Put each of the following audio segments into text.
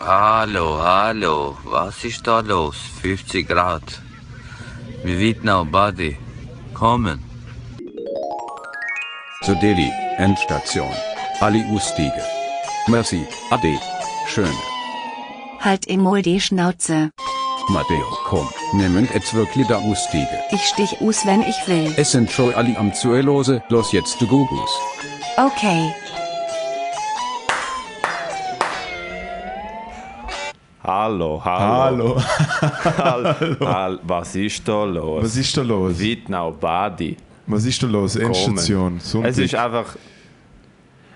Hallo, hallo, was ist da los? 50 Grad. Wie weit now, buddy? Kommen. Zur Delhi, Endstation. Ali Ustige. Merci, Ade. Schön. Halt emol die Schnauze. Matteo, komm, nimm jetzt wirklich da Ustige. Ich stich us, wenn ich will. Es sind schon Ali am Zuelose, los jetzt du Gugus. Okay. Hallo, hallo. Hallo. Hallo. Hall- Was ist da los? Was ist da los? Wittnau Badi. Was ist da los? Endstation. Sonntag. Es ist einfach.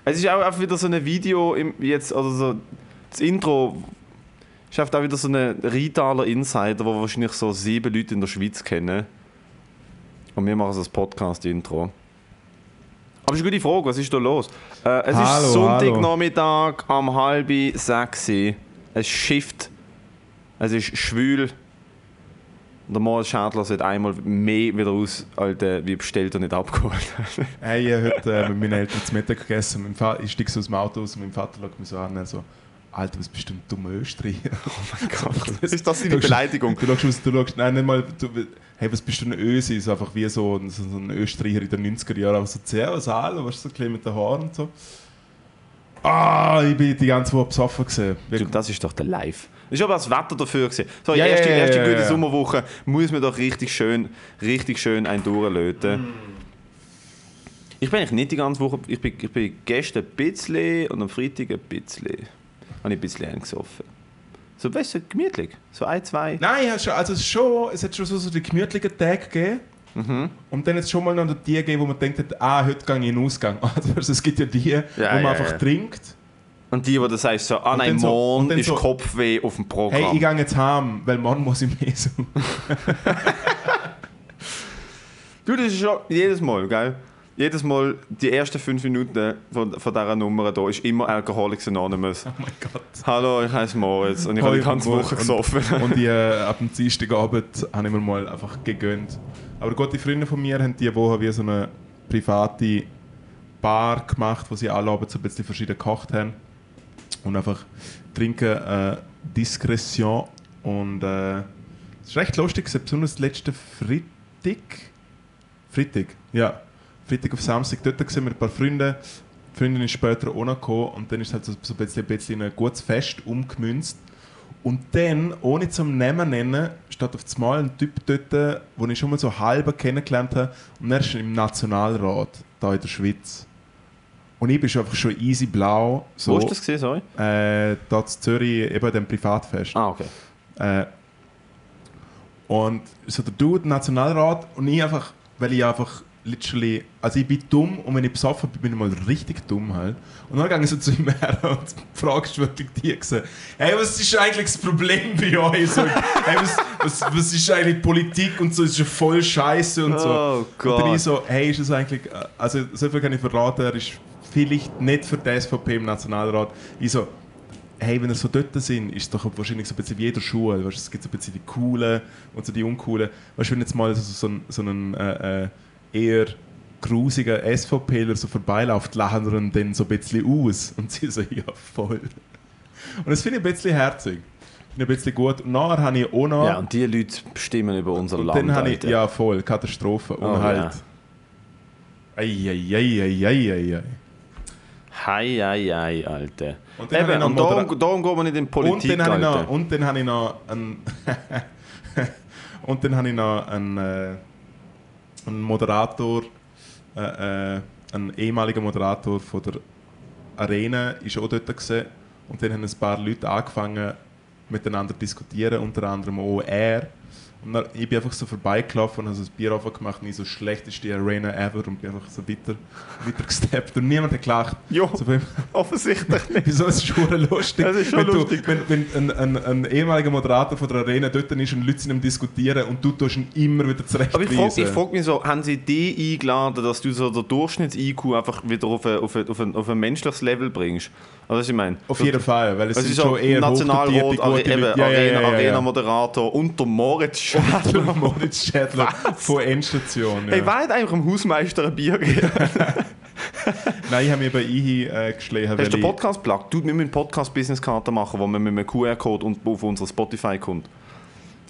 Es ist auch einfach wieder so ein Video im, jetzt, oder so. Das Intro einfach auch wieder so ein Rheintaler Insider, wo wahrscheinlich so sieben Leute in der Schweiz kennen. Und wir machen so das Podcast-Intro. Aber es ist eine gute Frage, was ist da los? Äh, es Hallo, ist Sonntagnachmittag am halb sechs. Es schifft. Es ist schwül. Der Moritz Schädler sieht einmal mehr wieder aus, Alter, wie bestellt und nicht abgeholt. Hey, ich habe heute äh, mit meinen Eltern zu Mittag gegessen. Mein Fa- ich steige so aus dem Auto aus und mein Vater schaut mich so an und so, Alter, was bist du ein dummer Österreicher? Oh mein Gott, ist das seine Beleidigung? Du schaust, aus- du schaust, nein, nicht mal, du, hey, was bist du ein Ösi? So einfach wie so, ein- so ein Österreicher in den 90er Jahren, aber so Servus, hallo, du, so ein mit den Haaren und so. Ah, ich bin die ganze Woche besoffen gesehen. Du, das ist doch der Live. Das ist aber das Wetter dafür gewesen. So, Ja, erste, ja, erste ja, gute ja. Sommerwoche muss man doch richtig schön, richtig schön ein durchlöten. Ich bin eigentlich nicht die ganze Woche, ich bin, ich bin gestern ein bisschen und am Freitag ein bisschen, habe ich ein bisschen eingesoffen. So, weißt du, gemütlich. So ein, zwei. Nein, also schon, es hat schon so, so die gemütlichen Tage gegeben. Mhm. Und dann es schon mal noch die gegeben, wo man denkt, ah, heute gehe ich in den Ausgang. Also es gibt ja die, wo man ja, einfach ja. trinkt. Und die, wo du sagst, so, ah nein, dann so- morgen ist so- Kopfweh auf dem Programm. Hey, ich gehe jetzt heim, weil morgen muss ich mehr so. Du, das ist schon jedes Mal, gell? Jedes Mal, die ersten fünf Minuten von, von dieser Nummer hier ist immer Alcoholics Anonymous. Oh mein Gott. Hallo, ich heiße Moritz und ich habe die ganze Woche gesoffen. Und, und ich, äh, ab dem Dienstagabend habe ich mir mal einfach gegönnt. Aber gute Freunde von mir haben diese Woche wie so eine private Bar gemacht, wo sie alle Abend so ein bisschen verschieden gekocht haben. Und einfach trinken äh, Diskretion. Und äh, es ist recht lustig, besonders letzten Freitag. Freitag, ja. Freitag auf Samstag. Dort sind wir ein paar Freunde. Die Freundin ist später auch noch gekommen und dann ist es halt so, so ein bisschen, ein bisschen in ein gutes Fest umgemünzt. Und dann, ohne zum Namen nennen, steht auf einmal ein Typ dort, den ich schon mal so halb kennengelernt habe. Und er ist im Nationalrat, da in der Schweiz. Und ich bin schon einfach schon easy blau. So, Wo ist das gesehen, sorry? Äh, da in Zürich, eben dem Privatfest. Ah, okay. Äh, und so der Dude, Nationalrat, und ich einfach, weil ich einfach literally, also ich bin dumm und wenn ich besoffen bin, bin ich mal richtig dumm halt. Und dann gehe ich so zu ihm her und fragst wirklich die gesagt, hey, was ist eigentlich das Problem bei euch? So, hey, was, was, was ist eigentlich Politik und so, ist ja voll scheiße und so. Oh Und dann Gott. ich so, hey, ist es eigentlich, also so viel kann ich verraten, er ist vielleicht nicht für die SVP im Nationalrat. Ich so, hey, wenn ihr so dort sind, ist es doch wahrscheinlich so ein bisschen wie jeder Schule. Weißt, es gibt so ein bisschen die coolen und so die uncoolen. Weißt du, wenn jetzt mal so, so ein, so ein äh, äh, eher grusiger SVPler so vorbeiläuft, lachen wir ihn dann so ein bisschen aus. Und sie so, ja, voll. Und das finde ich ein bisschen herzig. Finde ich ein bisschen gut. Und nachher habe ich auch noch... Ja, und die Leute bestimmen über unser und Land. dann habe ich, ja voll, Katastrophe. Und Oh, halt... Eieieiei. Hei, hei, hei, Alter. Und dann Eben, und darum, darum geht man nicht in Politik, und dann habe ich Alter. noch, und dann habe ich noch einen und dann habe ich noch einen, einen Moderator, äh, äh, einen ehemaligen Moderator von der Arena, ist auch dort gewesen. und dann haben ein paar Leute angefangen miteinander zu diskutieren, unter anderem auch er. Und dann, ich bin einfach so vorbeigelaufen und habe so ein Bier aufgemacht und ich so schlecht ist die Arena ever und bin einfach so weiter, weiter gesteppt und niemand hat gelacht. Jo. So, Offensichtlich nicht. Wieso ist schon lustig? Das ist schon wenn lustig. Du, wenn wenn ein, ein, ein ehemaliger Moderator von der Arena dort ist und Leute sind am Diskutieren und du tust ihn immer wieder Aber ich frage frag mich so, haben sie die eingeladen, dass du so der Durchschnitts-IQ einfach wieder auf ein, auf, ein, auf, ein, auf ein menschliches Level bringst? Also was ich meine? Auf jeden Fall, weil es Es ist schon so eher Nationalrat, hochdotierte, Are, gute eben, Leute. Ja, ja, ja. Arena-Moderator und der Moritz Schädler. Moritz Schädler von Endstation. Ja. Hey, wer hat eigentlich dem Hausmeister ein Bier gegeben? Nein, ich habe mich bei IHI äh, geschlagen. Hast du den Podcast-Plug? Du, wir müssen Podcast-Business-Karte machen, wo man mit einem QR-Code und auf unsere Spotify kommt.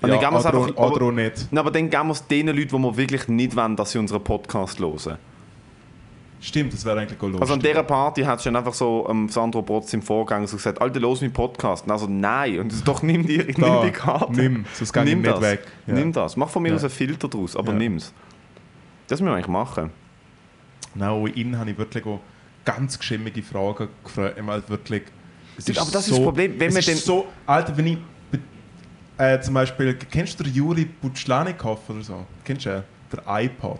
Und Ja, dann geben wir es einfach- nicht. Nein, aber dann geben wir es den Leuten, die wir wirklich nicht wollen, dass sie unseren Podcast hören. Stimmt, das wäre eigentlich auch lustig. Also an dieser Party hat es dann einfach so ähm, Sandro Protz im Vorgang so gesagt, Alter, los meinen Podcast. Und also nein. Und doch, nimm die, nimm Da, die Karte. nimm, sonst nimm nicht das. weg. Ja. Nimm das. Mach von mir Ja. aus einen Filter draus, aber Ja. nimm's. Das müssen wir eigentlich machen. Nein, auch innen habe ich wirklich auch ganz geschimmige Fragen gefragt. Wirklich, es aber das ist das Problem, wenn es man ist den- so, Alter, wenn ich äh, zum Beispiel, kennst du den Juri Butschlanikov oder so? Kennst du den? Der iPod.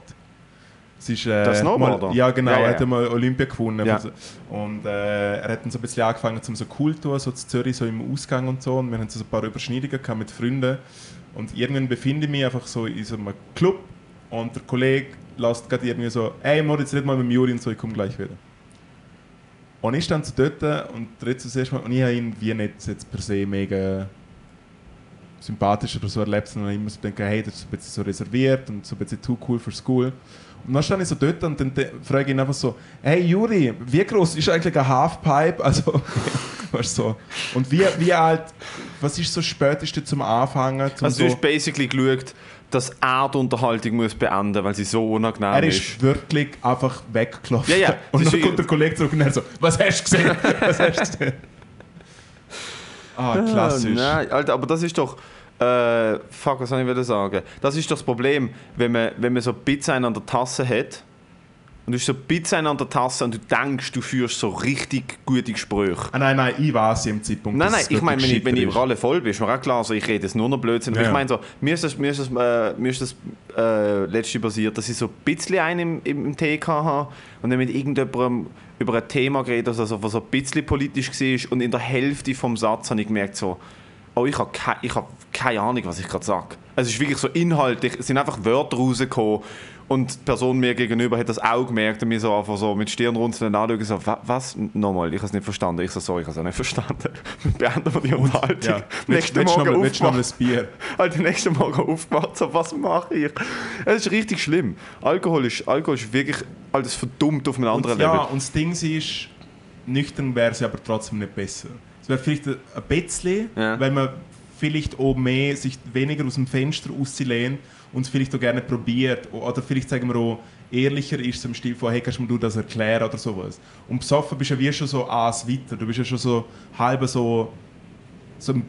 Es ist, äh, Der Snowboarder? Mal, ja, genau. Ja, ja, Er hat ja. ja mal Olympia gewonnen. Ja. Also, Und äh, er hat dann so ein bisschen angefangen zum so cool tun, so zu Zürich, so im Ausgang und so. Und wir haben so ein paar Überschneidungen gehabt mit Freunden. Und irgendwann befinde ich mich einfach so in so einem Club und der Kollege lässt gerade irgendwie so, ey, Moritz, red mal mit Juri und so, ich komme gleich wieder. Und ich stand so dort und redet so das erste Mal und ich habe ihn wie nicht jetzt per se mega sympathisch oder so erlebt, sondern immer so denke, hey, das ist ein bisschen so reserviert und so ein bisschen too cool für School. Und dann stand ich so dort und dann frage ich ihn einfach so, hey Juri, wie groß ist eigentlich ein Halfpipe? Also, weißt du, so. Und wie, wie alt, was ist so Späteste zum Anfangen? Zum Also so, du hast basically geschaut, dass er die Unterhaltung muss beenden weil sie so unangenehm er ist. ist wirklich einfach weggelaufen. Ja, ja, Und dann ist- kommt der Kollege zurück und er so, was hast du gesehen? Was hast du gesehen? Ah, klassisch. Ah, nein, Alter, aber das ist doch. Äh, fuck, was soll ich wieder sagen? Das ist doch das Problem, wenn man, wenn man so Pizza an der Tasse hat. Und du hast so Pizza an der Tasse und du denkst, du führst so richtig gute Gespräche. Ah, nein, nein, ich weiß im Zeitpunkt. Nein, nein, ich meine, wenn ich, wenn ich Ralle voll bin, ist mir auch klar, also ich rede jetzt nur noch Blödsinn. Ja, ich meine so, mir ist das, mir ist das, äh, mir ist das äh, letzte passiert, dass ich so ein bisschen einen im, im TK habe und dann mit irgendjemandem über ein Thema geredet also, was so ein bisschen politisch war und in der Hälfte vom Satz habe ich gemerkt so, oh, ich habe keine, ich habe keine Ahnung, was ich gerade sage. Es ist wirklich so inhaltlich, es sind einfach Wörter rausgekommen und die Person mir gegenüber hat das auch gemerkt und mir so einfach so mit Stirnrunzeln anschauen, so, "Wa- was? Nochmal, ich habe es nicht verstanden. Ich so, sorry, ich habe es auch nicht verstanden. Beenden wir die Unterhaltung. Ja. Nächsten Willst du noch Morgen willst mal aufgewacht. ein Bier? Halt, nächsten Morgen aufgewacht, so, was mache ich? Es ist richtig schlimm. Alkohol ist, Alkohol ist wirklich alles verdummt auf einem anderen Und, ja, Level. und das Ding ist, nüchtern wäre sie aber trotzdem nicht besser. Es wäre vielleicht ein bisschen, Ja. weil man vielleicht auch mehr sich weniger aus dem Fenster rauslehnt und es vielleicht auch gerne probiert. Oder vielleicht sagen wir auch, ehrlicher ist so im Stil von, hey, kannst du mir das erklären oder sowas. Und besoffen bist du ja wie schon so eins weiter. Du bist ja schon so halb so, so ein,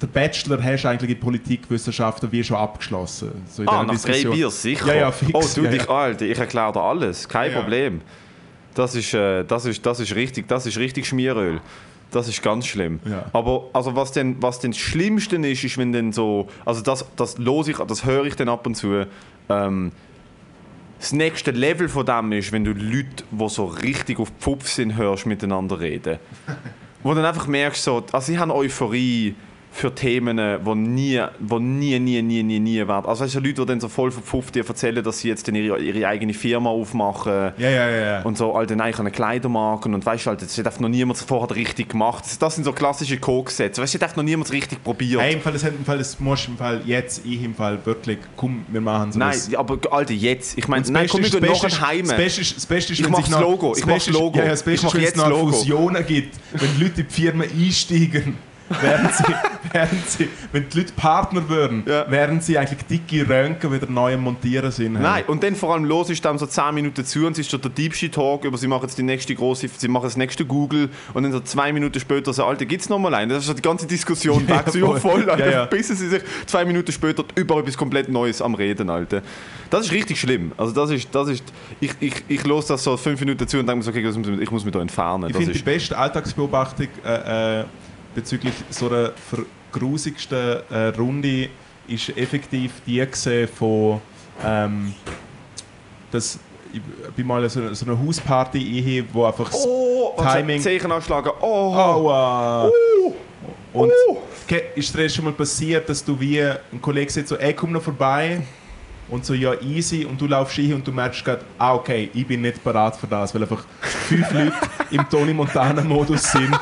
der Bachelor hast du eigentlich in Politikwissenschaften wie schon abgeschlossen. So in Ah, nach drei Diskussion. Bier, sicher. Ja, ja, fix. Oh, du, ja, ich, ja. Alter, ich erkläre dir alles. Kein Ja. Problem. Das ist, äh, das, ist, das, ist richtig, das ist richtig Schmieröl. Das ist ganz schlimm. Ja. Aber also was denn, was denn das Schlimmste ist, ist, wenn dann so, also das, das los ich, das höre ich dann ab und zu. Ähm, das nächste Level von dem ist, wenn du Leute, die so richtig auf Pfupf sind, hörst, miteinander reden. Wo dann einfach merkst, so, also sie haben Euphorie für Themen, die nie, wo nie, nie, nie, nie, nie werden. Also weißt du, Leute, die dann so voll verpfufft dir erzählen, dass sie jetzt ihre, ihre eigene Firma aufmachen. Ja, ja, ja. Und so, Alter, nein, ich habe eine Kleidermarke und weißt du, Alter, das hat einfach noch niemand vorher richtig gemacht. Das, das sind so klassische Coke-Sätze. Weißt du, das hat noch niemand richtig probiert. Hey, im Fall, das, hat im Fall, das musst du im Fall jetzt, ich im Fall wirklich, komm, wir machen so nein, aber Alter, jetzt. Ich meine, nein, komm, wir gehen ist- Heim. Das Beste ist, das Beste ist Ich wenn mach sich das Logo, ich mach Beste das Logo. Ja, ja, das Beste ist, wenn es noch Logo. Fusionen gibt, wenn Leute in die Firma einsteigen, während sie, während sie, wenn die Leute Partner würden, Ja. während sie eigentlich dicke Röntgen wieder neu am Montieren sind. Nein, und dann vor allem los ist dann so 10 Minuten zu und es ist schon der Deep Shit Talk über sie machen jetzt die nächste große, sie machen das nächste Google und dann so zwei Minuten später so, Alter, gibt's noch mal einen? Das ist schon die ganze Diskussion weg, so voll. ja, voll, Alter, Ja, ja. bis sie sich zwei Minuten später über etwas komplett Neues am Reden, Alter. Das ist richtig schlimm. Also das ist, das ist, ich, ich, ich los das so fünf Minuten zu und denke mir so, okay, ich muss mich da entfernen. Ich finde die beste Alltagsbeobachtung äh, äh, bezüglich so einer vergrusigsten äh, Runde ist effektiv die gesehen von ähm, das ich bin mal so, so eine Hausparty eingehe, wo einfach das oh, Timing- Zeichen anschlagen, oh, Aua! oh, Und ke- ist dir das schon mal passiert, dass du wie ein Kollege sagt so, ey, komm noch vorbei? Und so, ja, easy. Und du laufst hin und du merkst gerade, ah, okay, ich bin nicht bereit für das, weil einfach fünf Leute im Tony Montana-Modus sind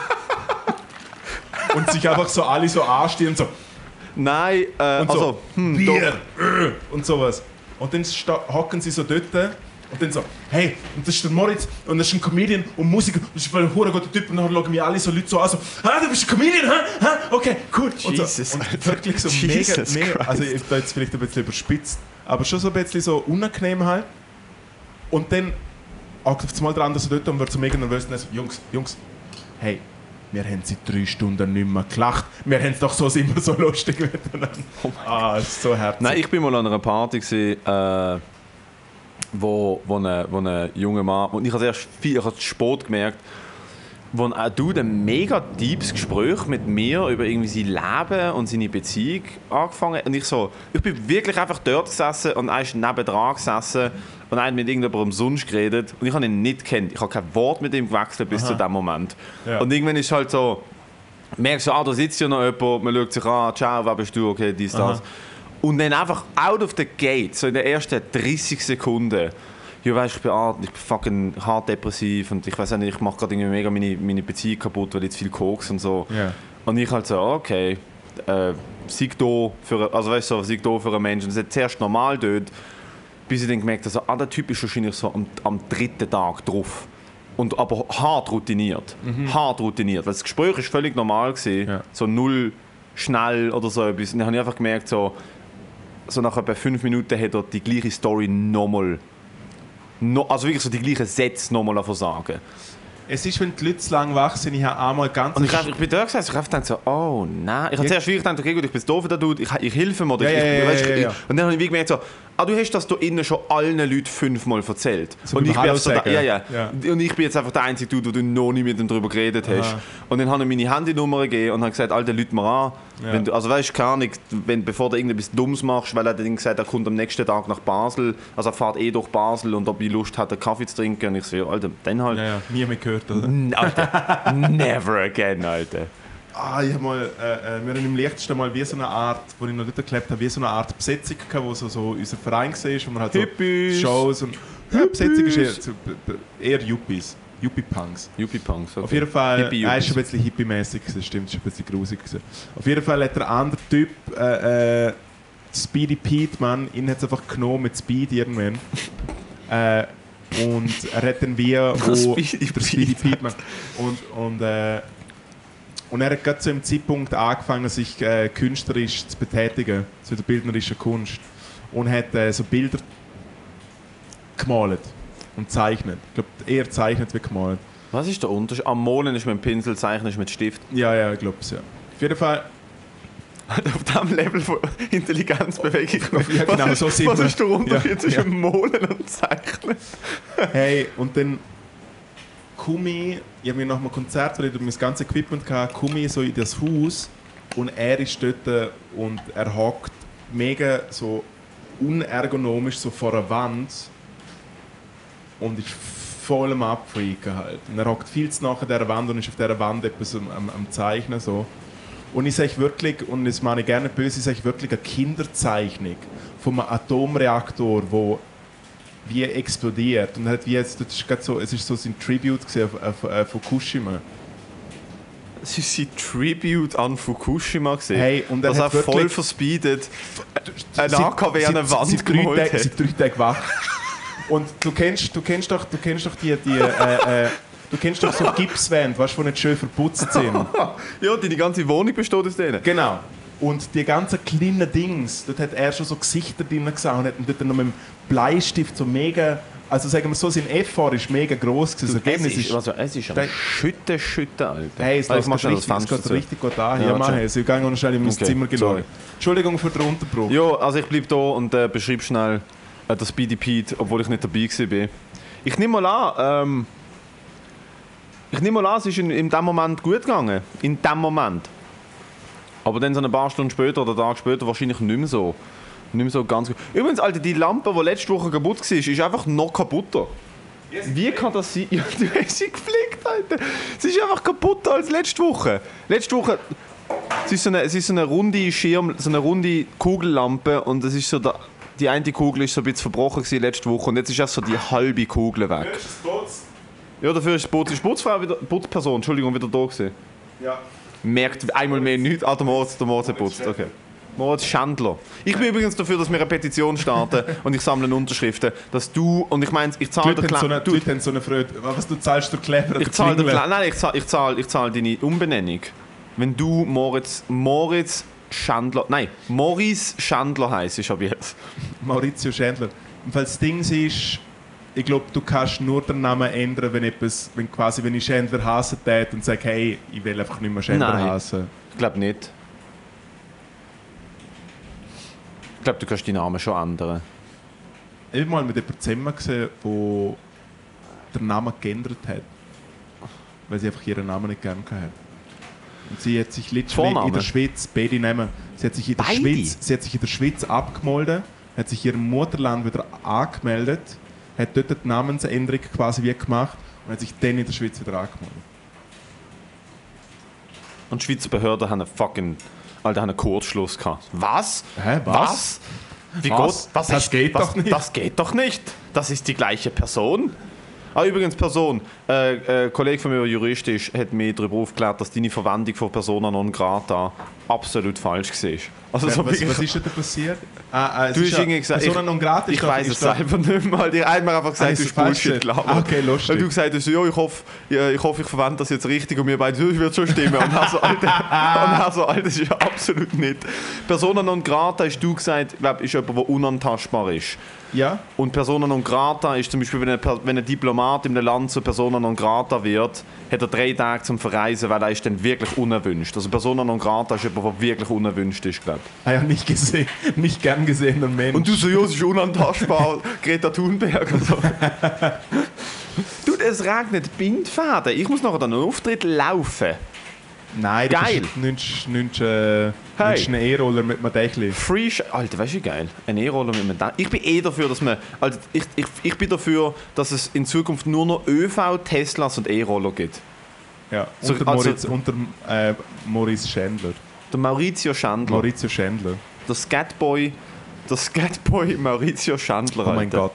und sich einfach so alle so anstehen und so, Nein, äh, und also, so hm, Bier äh, und sowas. Und dann hocken sie so dort Und dann so, hey, und das ist der Moritz und das ist ein Comedian und Musiker und das ist ein hure guter Typ und dann schauen mich alle so Leute so an, so, ah, du bist ein Comedian, hä? hä? Okay, cool. Und, Jesus, so, und wirklich so Jesus mega, mega, Christ. also ich bin jetzt vielleicht ein bisschen überspitzt, aber schon so ein bisschen so unangenehm halt. Und dann hockt auf einmal der andere so dort und wird so mega nervös und dann so, Jungs, Jungs, hey, wir haben seit drei Stunden nicht mehr gelacht. Wir haben es doch so immer so lustig miteinander. ah, es ist so herzlich. Nein, ich bin mal an einer Party, gewesen, äh, wo, wo, ein, wo ein junger Mann, und ich habe erst viel, ich habe spät gemerkt, wo ein Dude ein mega deepes Gespräch mit mir über irgendwie sein Leben und seine Beziehung angefangen hat. Und ich so, ich bin wirklich einfach dort gesessen und er ist nebendran gesessen und er hat mit irgendjemandem sonst geredet und ich habe ihn nicht kennt. Ich habe kein Wort mit ihm gewechselt bis zu dem Moment. Ja. Und irgendwann ist halt so, merkst du, ah, da sitzt ja noch jemand, man schaut sich an, ciao, wer bist du, okay, dies, das. Und dann einfach out of the gate, so in den ersten 30 Sekunden, ja, weißt, ich bin, ah, ich bin fucking hart depressiv und ich weiß nicht, ich mache gerade irgendwie mega meine, meine Beziehung kaputt, weil jetzt viel Koks und so. Ja. Und ich halt so, okay, äh, sei da für, also weißt so, sei da für einen Menschen. Das hat zuerst normal dort, bis ich dann gemerkt habe, so, ah, der Typ ist wahrscheinlich so am, am dritten Tag drauf. Und aber hart routiniert. Hart routiniert. Weil das Gespräch ist völlig normal gewesen. Ja. So null schnell oder so etwas. Und dann habe ich einfach gemerkt, so, so nach etwa fünf Minuten hat er die gleiche Story nochmal. No, also wirklich so die gleichen Sätze nochmal davon sagen. Es ist, wenn die Leute zu lang wach sind, ich habe einmal ganz... Und ich, ich bin da gesessen, ich habe gedacht so, oh nein. Ich habe zuerst wirklich gedacht, okay gut, ich bin doof, der Dude, ich, ich helfe ihm oder Ja, ich, ja, ich, ja, ja, Und dann habe ich wie gemerkt so, ah, du hast das da innen schon allen Leuten fünfmal erzählt. So und ich bin Hallo einfach so, da, ja, ja, Ja. Und ich bin jetzt einfach der einzige Dude, du noch nie mit ihm darüber geredet hast. Aha. Und dann habe ich meine Handynummer gegeben und habe gesagt, Alter, Leute mal an. Ja. Wenn du, also weißt du, keine Ahnung, wenn, bevor du irgendetwas Dummes machst, weil er dann gesagt er kommt am nächsten Tag nach Basel, also er fährt eh durch Basel und ob ich Lust hat, einen Kaffee zu trinken. Und ich so, ja, Alter, dann halt. Ja, ja, nie mehr gehört, oder? Alter, never again, Alter. Ah, ich hab mal, äh, äh, wir haben im leichtesten mal wie so eine Art, wo ich noch nicht gelebt habe, wie so eine Art Besetzung gehabt, wo so, so unser Verein war, wo man halt so Hippies. Shows und... Ja, Besetzung ist eher, eher Yuppies. Yuppie-Punks. Yuppie-Punks, okay. Auf jeden Fall, Hippie er ist schon ein bisschen hippie-mäßig, gewesen, stimmt, ist ein bisschen grusig. Auf jeden Fall hat der andere Typ, äh, äh, Speedy Pete, Mann, ihn hat es einfach genommen mit Speed irgendwann. äh, und er hat dann wie... wo- Speedy der Speedy Pete, Mann. Und, und, äh, und er hat gerade zu dem Zeitpunkt angefangen, sich äh, künstlerisch zu betätigen, zu der bildnerischen Kunst. Und hat äh, so Bilder gemalt und zeichnet. Ich glaube, eher zeichnet wie gemalt. Was ist der Unterschied? Am Molen ist mit dem Pinsel, Zeichnen ist mit Stift. Ja, ja, ich glaube es, ja. Auf jeden Fall, Auf diesem Level von Intelligenz bewege ich mich. Ja, genau, was ist, so sind was ist der Unterschied Ja, zwischen ja. Molen und Zeichnen? hey, und dann komme ich, habe mir nach einem Konzert, weil ich mein ganzes Equipment hatte, komme ich so in das Haus und er ist dort und er hockt mega so unergonomisch so vor einer Wand und ist voll am Abfreaken halt. Und er hockt viel zu nach dieser Wand und ist auf dieser Wand etwas am, am, am Zeichnen so. Und ich sage wirklich, und das meine ich gerne böse, ich sage wirklich eine Kinderzeichnung von einem Atomreaktor, wo wie explodiert. Und hat wie jetzt, das ist so, es ist so sein Tribute auf, auf, auf Fukushima. Es ist sein Tribute an Fukushima gesehen. Hey, und er dass er hat voll verspeedet ein AKW an eine Wand seit drei hat. Seit drei Tagen wach. Und du kennst, du kennst doch, du kennst doch die, die äh, äh, du kennst doch so Gipswände, weißt du, die nicht schön verputzt sind. Ja, deine ganze Wohnung besteht aus denen. Genau. Und die ganzen kleinen Dings, dort hat er schon so Gesichter drin gesehen und hat dort noch mit dem Bleistift so mega, also sagen wir so, sein Effort ist mega groß gewesen. Das Ergebnis ist, ist, also, es ist am Schütten, Schütten, Alter. hey, es Also, läuft ich mach schnell richtig, es geht richtig gut an. Ja, Ja, mach es. Ich gehe noch schnell in mein Okay, Zimmer gelaufen. Entschuldigung für den Unterbruch. Ja, also ich bleib da und äh, beschreib schnell äh, das Pete, obwohl ich nicht dabei war. Ich nehme mal an, ähm, ich nehme mal an, es ist in, in dem Moment gut gegangen. In dem Moment. Aber dann so ein paar Stunden später oder Tag später wahrscheinlich nicht mehr so. Nicht mehr so ganz gut. Übrigens, Alter, die Lampe, die letzte Woche kaputt war, ist einfach noch kaputter. Wie kann das sein? Ja, du hast sie gepflegt, Alter. Sie ist einfach kaputter als letzte Woche. Letzte Woche es ist so eine, es ist so eine runde Schirm, so eine runde Kugellampe und es ist so der, die eine Kugel ist so ein bisschen verbrochen gewesen letzte Woche und jetzt ist erst so die halbe Kugel weg. Ja, dafür ist die Putz, ist die Putzfrau wieder, Putzperson, Entschuldigung, wieder da gewesen. Ja. Merkt einmal mehr nichts. Ah, der Moritz, der Moritz hat putzt, okay. Moritz Schandler. Ich bin übrigens dafür, dass wir eine Petition starten und ich sammle Unterschriften, dass du, und ich meine, ich zahle Leute der haben so Kle- eine, die du, haben so eine Freude. Was du zahlst, der Clever ich zahle der Kle- nein, ich zahle, ich zahle, ich zahle deine Umbenennung. Wenn du Moritz, Moritz Schandler, nein, Morris Schandler heisst, ist ab jetzt. Maurizio Schändler. Und falls das Ding ist, ich glaube, du kannst nur den Namen ändern, wenn etwas, wenn quasi, wenn ich Schändler hassen tät und sage, hey, ich will einfach nicht mehr Schändler Nein. hassen. Ich glaube nicht. Ich glaube, du kannst deinen Namen schon ändern. Ich habe mal mit jemandem zusammen gesehen, der den Namen geändert hat. Weil sie einfach ihren Namen nicht gerne hat. Und sie hat sich Vorname? in der Schweiz, beide nehmen, sie hat sich in der Beide? Schweiz, sie hat sich in der Schweiz abgemolden, hat sich ihrem Mutterland wieder angemeldet, hat dort die Namensänderung quasi wie gemacht und hat sich dann in der Schweiz wieder angemeldet. Und die Schweizer Behörden haben einen fucking. Alter, haben einen Kurzschluss gehabt. Was? Hä, was? Wie Was? Gott? Was Das ist, geht was, doch nicht. Das geht doch nicht. Das ist die gleiche Person. Ah, übrigens, Person. Äh, äh, ein Kollege von mir, der Jurist ist, hat mir darüber aufgeklärt, dass deine Verwendung von Persona non grata absolut falsch war. Also, so was, was ist denn da passiert? Ah, ah, es Du hast irgendwie gesagt, ich, ich doch- weiß es selber nicht mehr. Die haben mir einfach Ah, gesagt, ist du es hast Bullshit gelabert. Ah, okay, lustig. Und du gesagt hast, ja, ich hoffe, ja, ich, hoffe, ich verwende das jetzt richtig und wir beide, ich würde schon stimmen. Und er so, Alter, und er so, Alter, das ist ja absolut nicht. Persona non grata hast du gesagt, glaub, ist jemand, der unantastbar ist. Ja? Und Persona non grata ist zum Beispiel, wenn ein, wenn ein Diplomat in einem Land zu Persona non grata wird, hat er drei Tage zum Verreisen, weil er ist dann wirklich unerwünscht. Also Persona non grata ist jemand, der wirklich unerwünscht ist, glaube ich. Ah ja, nicht gesehen, nicht gern gesehener Mensch. Und du so, ja, es ist unantastbar, Greta Thunberg und so. du, es regnet Bindfäden. Ich muss nachher an einen Auftritt laufen. Nein, du Geil. bist- nimmst, nimmst, äh, Hey. einen E-Roller mit einem Dächli. Free Alter, weißt du, wie geil? Ein E-Roller mit einem Dach. Ich bin eh dafür, dass man. Also ich, ich, ich bin dafür, dass es in Zukunft nur noch ÖV, Teslas und E-Roller gibt. Ja, So, unter, also- Moritz, unter äh, Maurice Schändler. Der Maurizio Schandler. Maurizio Schändler. der Skatboy. Der Skatboy Maurizio Schandler. Oh mein Alter. Gott.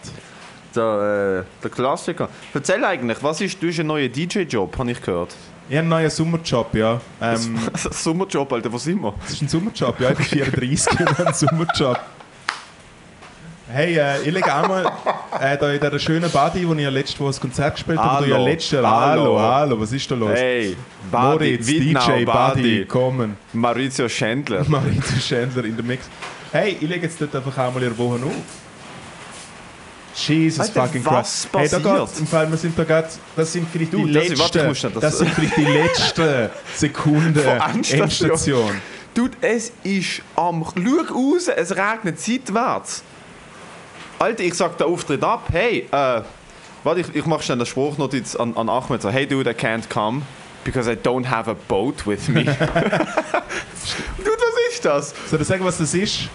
Der, äh, der Klassiker. Erzähl eigentlich, was ist, du hast einen neuen DJ-Job, habe ich gehört. Ich habe einen neuen Sommerjob, ja. Ähm, Sommerjob, Alter, wo sind wir? das ist ein Sommerjob, ja. Ich bin 34 und habe einen Sommerjob. Hey, äh, ich lege auch mal äh, da in dieser schönen Body, wo ich ja letztes Woche das Konzert gespielt habe, du ja Hallo. letztes. Hallo. Hallo, hallo, was ist da los? Hey, Buddy, Moritz, Wittnau, DJ, Buddy, kommen. Maurizio Schendler. Maurizio Schändler in der Mix. Hey, ich lege jetzt dort einfach mal in der Woche auf. Jesus Alter, fucking was Christ. Hey, da geht's. Im Fall, wir sind da gerade, das sind vielleicht Du, die das ist- letzten, warte, das, das- sind vielleicht die letzten Sekunden. Endstation. Dude, es ist am. Schau raus, es regnet seitwärts. Alter, ich sag den Auftritt ab. Hey, äh, warte, ich, ich mach schnell eine Spruchnotiz an, an Ahmed. So, hey, dude, I can't come because I don't have a boat with me. dude, was ist das? Soll ich sagen, was das ist?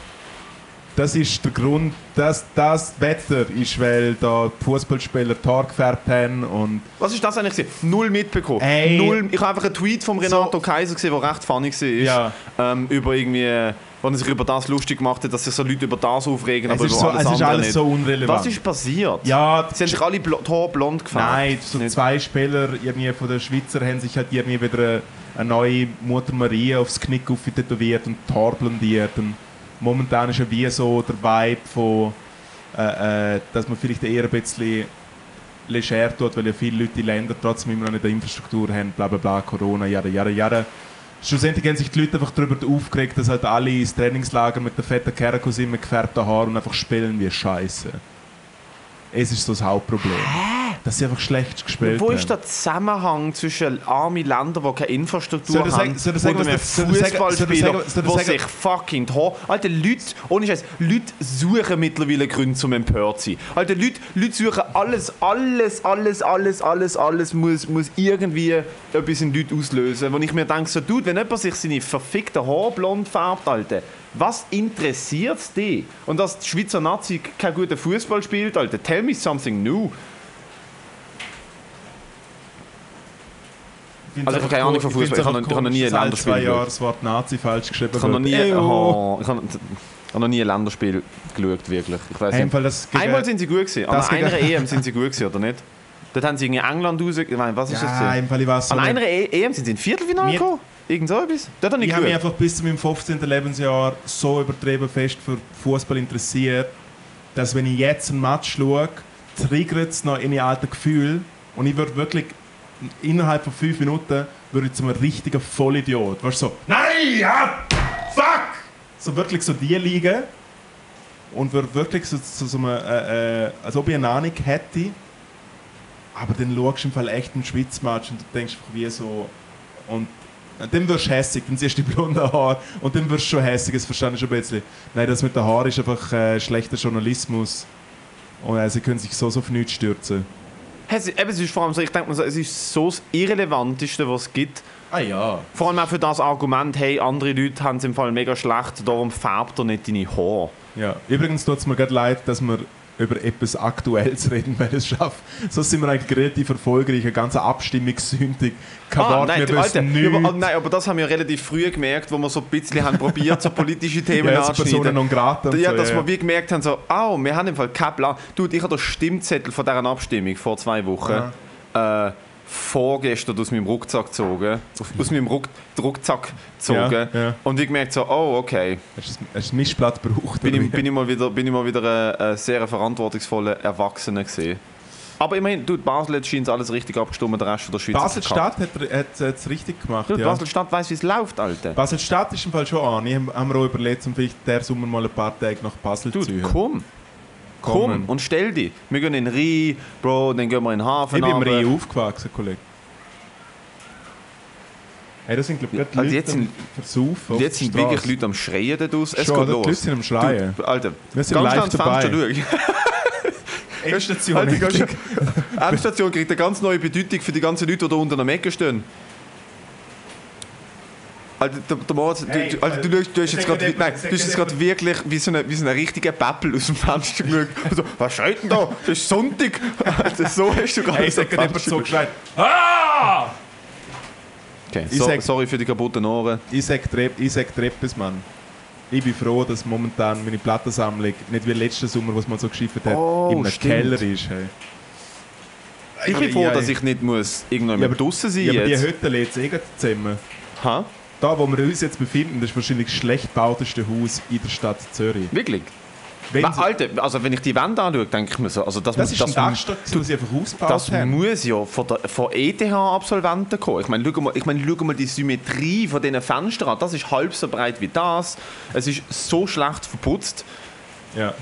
Das ist der Grund, dass das Wetter ist, weil da die Fußballspieler Tor gefärbt haben und Was ist das eigentlich? Null mitbekommen. Ey. Null. Ich habe einfach einen Tweet von Renato So. Kaiser gesehen, der recht funny war. Ja. Ähm, über irgendwie, wo er sich über das lustig gemacht hat, dass sich so Leute über das aufregen, es aber ist, über so, alles es ist alles nicht. so unrelevant. Was ist passiert? ja, Sie haben sich alle blond gefärbt. Nein, so Nicht. zwei Spieler irgendwie von der Schweizer haben sich halt irgendwie wieder eine, neue Mutter Maria aufs Knick tätowiert und die Haare blondiert. Und momentan ist ja wie so der Vibe von, äh, äh, dass man vielleicht eher ein bisschen leger tut, weil ja viele Leute in Ländern trotzdem immer noch nicht eine Infrastruktur haben, bla bla bla, Corona, jada jada jada. Schlussendlich haben sich die Leute einfach darüber aufgeregt, dass halt alle ins Trainingslager mit der fetten Kerl mit gefärbten Haaren und einfach spielen wie Scheiße. Es ist so das Hauptproblem. Dass sie einfach schlecht gespielt Wo haben. ist der Zusammenhang zwischen armen Ländern, die keine Infrastruktur Soll haben, soll sagen, und einem Fußballspieler, der sich fucking. Alter, Leute, ohne Scheiß, Leute suchen mittlerweile Gründe zum empört zu sein. Alter, Leute, Leute suchen alles, alles, alles, alles, alles, alles muss, muss irgendwie etwas in Leuten auslösen. Wo ich mir denke, so, Dude, wenn jemand sich seine verfickten Haare blond färbt, Alter, was interessiert es dich? Und dass die Schweizer Nazi keinen guten Fußball spielt, Alter, tell me something new. Also ich habe keine Ahnung von Fußball. Ich ich habe noch nie ein Länderspiel zwei Jahre das Wort Nazi falsch geschrieben Ich habe noch nie, oh, ich habe, noch nie ein Länderspiel geschaut, wirklich. Ich weiß nicht. Das Einmal sind sie gut gewesen. An das einer EM sind sie gut gewesen, oder nicht? Dort haben sie irgendwie England raus... Meine, was ist das? Ja, denn? im Fall so An einer e EM sind sie ins Viertelfinale gekommen? Irgend so etwas? Das habe ich Ich habe mich einfach bis zu meinem 15. Lebensjahr so übertrieben fest für Fußball interessiert, dass wenn ich jetzt ein Match schaue, triggert es noch in alten Gefühl und ich würde wirklich innerhalb von fünf Minuten würde ich zu einem richtigen Vollidiot. Weißt du, so, nein, ja, fuck! So wirklich so die liegen und würde wirklich so, so, so eine, äh, äh, als ob ich eine Ahnung hätte, aber dann schaust du im Fall echt einen Schwitzmatch und du denkst einfach wie so und dann wirst du hässig, dann siehst du die blonden Haare und dann wirst du schon hässig, das verstehe ich schon ein bisschen. Nein, das mit den Haaren ist einfach äh, schlechter Journalismus und äh, sie können sich so, so auf nichts stürzen. Es- eben, es ist vor allem so, ich denke mir so, es ist so das Irrelevanteste, was es gibt. Ah ja. Vor allem auch für das Argument, hey, andere Leute haben es im Fall mega schlecht, darum färbt er nicht deine Haare. ja. Übrigens tut es mir gerade leid, dass wir über etwas Aktuelles reden, weil es schafft. So sind wir eigentlich relativ erfolgreich, eine ganze Abstimmungssündig. Kein Wort, Ah, nein, wir Alter, aber, nein, aber das haben wir relativ früh gemerkt, wo wir so ein bisschen haben probiert, so politische Themen ja, anzuschneiden. non grata Ja, so, dass ja. wir wie gemerkt haben, so, oh, wir haben im Fall keinen Plan. Du, ich habe den Stimmzettel von dieser Abstimmung vor zwei Wochen äh, vorgestern aus meinem Rucksack gezogen. Aus meinem Ruck, Rucksack gezogen. Ja, ja. Und wie gemerkt, so, oh, okay. Hast du ein- Mischblatt gebraucht? Bin ich, bin ich mal wieder, bin ich mal wieder ein, ein sehr verantwortungsvoller Erwachsener gesehen. Aber immerhin, du, Basel hat scheint alles richtig abgestimmt, der Rest von der Schweiz Basel-Stadt hat es richtig gemacht. Du, ja. Basel-Stadt weiss, wie es läuft, Alter. Basel-Stadt ist im Fall schon an. Ich habe mir auch überlegt, um vielleicht der Sommer mal ein paar Tage nach Basel zu Du, ziehen. komm. Komm Kommen. und stell dich. Wir gehen in den Rhein, Bro, dann gehen wir in den Hafen. Ich bin im. Rhein aufgewachsen, Kollege. Hey, das sind, glaube ich, also Leute jetzt sind- Versaufen jetzt der sind wirklich Straße. Leute am Schreien dort aus. Es Schon, geht oder? Die los. Leute sind am Schreien. Du, Alter, Wir sind ganz live dabei. Fenster schauen. Endstation. Alter, Endstation kriegt eine ganz neue Bedeutung für die ganzen Leute, die da unten am Ecken stehen. Alter, der, der Moritz, du, Hey, du, Alter, du, schaust- du hast jetzt gerade nein, du hast jetzt gerade wirklich wie so eine, wie so eine richtige Pappel aus dem Fenster geschaut. Also, was schreit denn da? Das ist Sonntag. Alter, so hast du gerade Hey, sag jemand Fenster so geschreit. Okay, Ich so, sag- sorry für die kaputten Ohren. Ich sag, Trepp, ich sag Treppes, Mann. Ich bin froh, dass momentan meine Plattensammlung nicht wie letzten Sommer, was man so geschifft hat, Oh, in einem stimmt. Keller ist. Hey. Ich bin froh, Ja, dass ich nicht muss irgendwann Ja, draußen sein Ja, aber die jetzt. Hütte lädt eh gerade zusammen. Ha? Da, wo wir uns jetzt befinden, das ist wahrscheinlich das schlecht gebauteste Haus in der Stadt Zürich. Wirklich? Wenn Na, Alter, also wenn ich die Wände anschaue, denke ich mir so, also das, das muss- ist ein Dachstock, den sie einfach ausgebaut das haben. muss ja von, der, von ETH-Absolventen kommen. Ich meine, schau mal, ich meine, schau mal die Symmetrie von diesen Fenstern an. Das ist halb so breit wie das. Es ist so schlecht verputzt. Ja. Du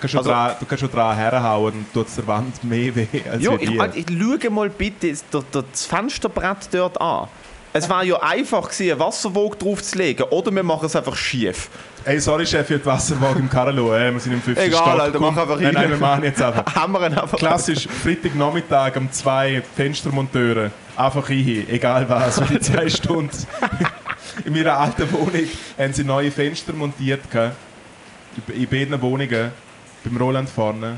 kannst schon, Also- dran, du kannst schon dran herhauen und tut der Wand mehr weh als Ja, wie ich, ich schaue mal bitte das, das Fensterbrett dort an. Es war ja einfach gewesen, einen Wasserwog draufzulegen oder wir machen es einfach schief. Ey, sorry Chef, für die Wasserwagen im Karlo, äh, wir sind im fünften Egal, Stock. Alter, mach einfach Nein, nein, rein. wir machen jetzt einfach. Ihn einfach... Klassisch, Freitagnachmittag um zwei Fenstermonteure. Einfach rein, egal was, für die zwei Stunden. In meiner alten Wohnung haben sie neue Fenster montiert. In beiden Wohnungen, beim Roland vorne.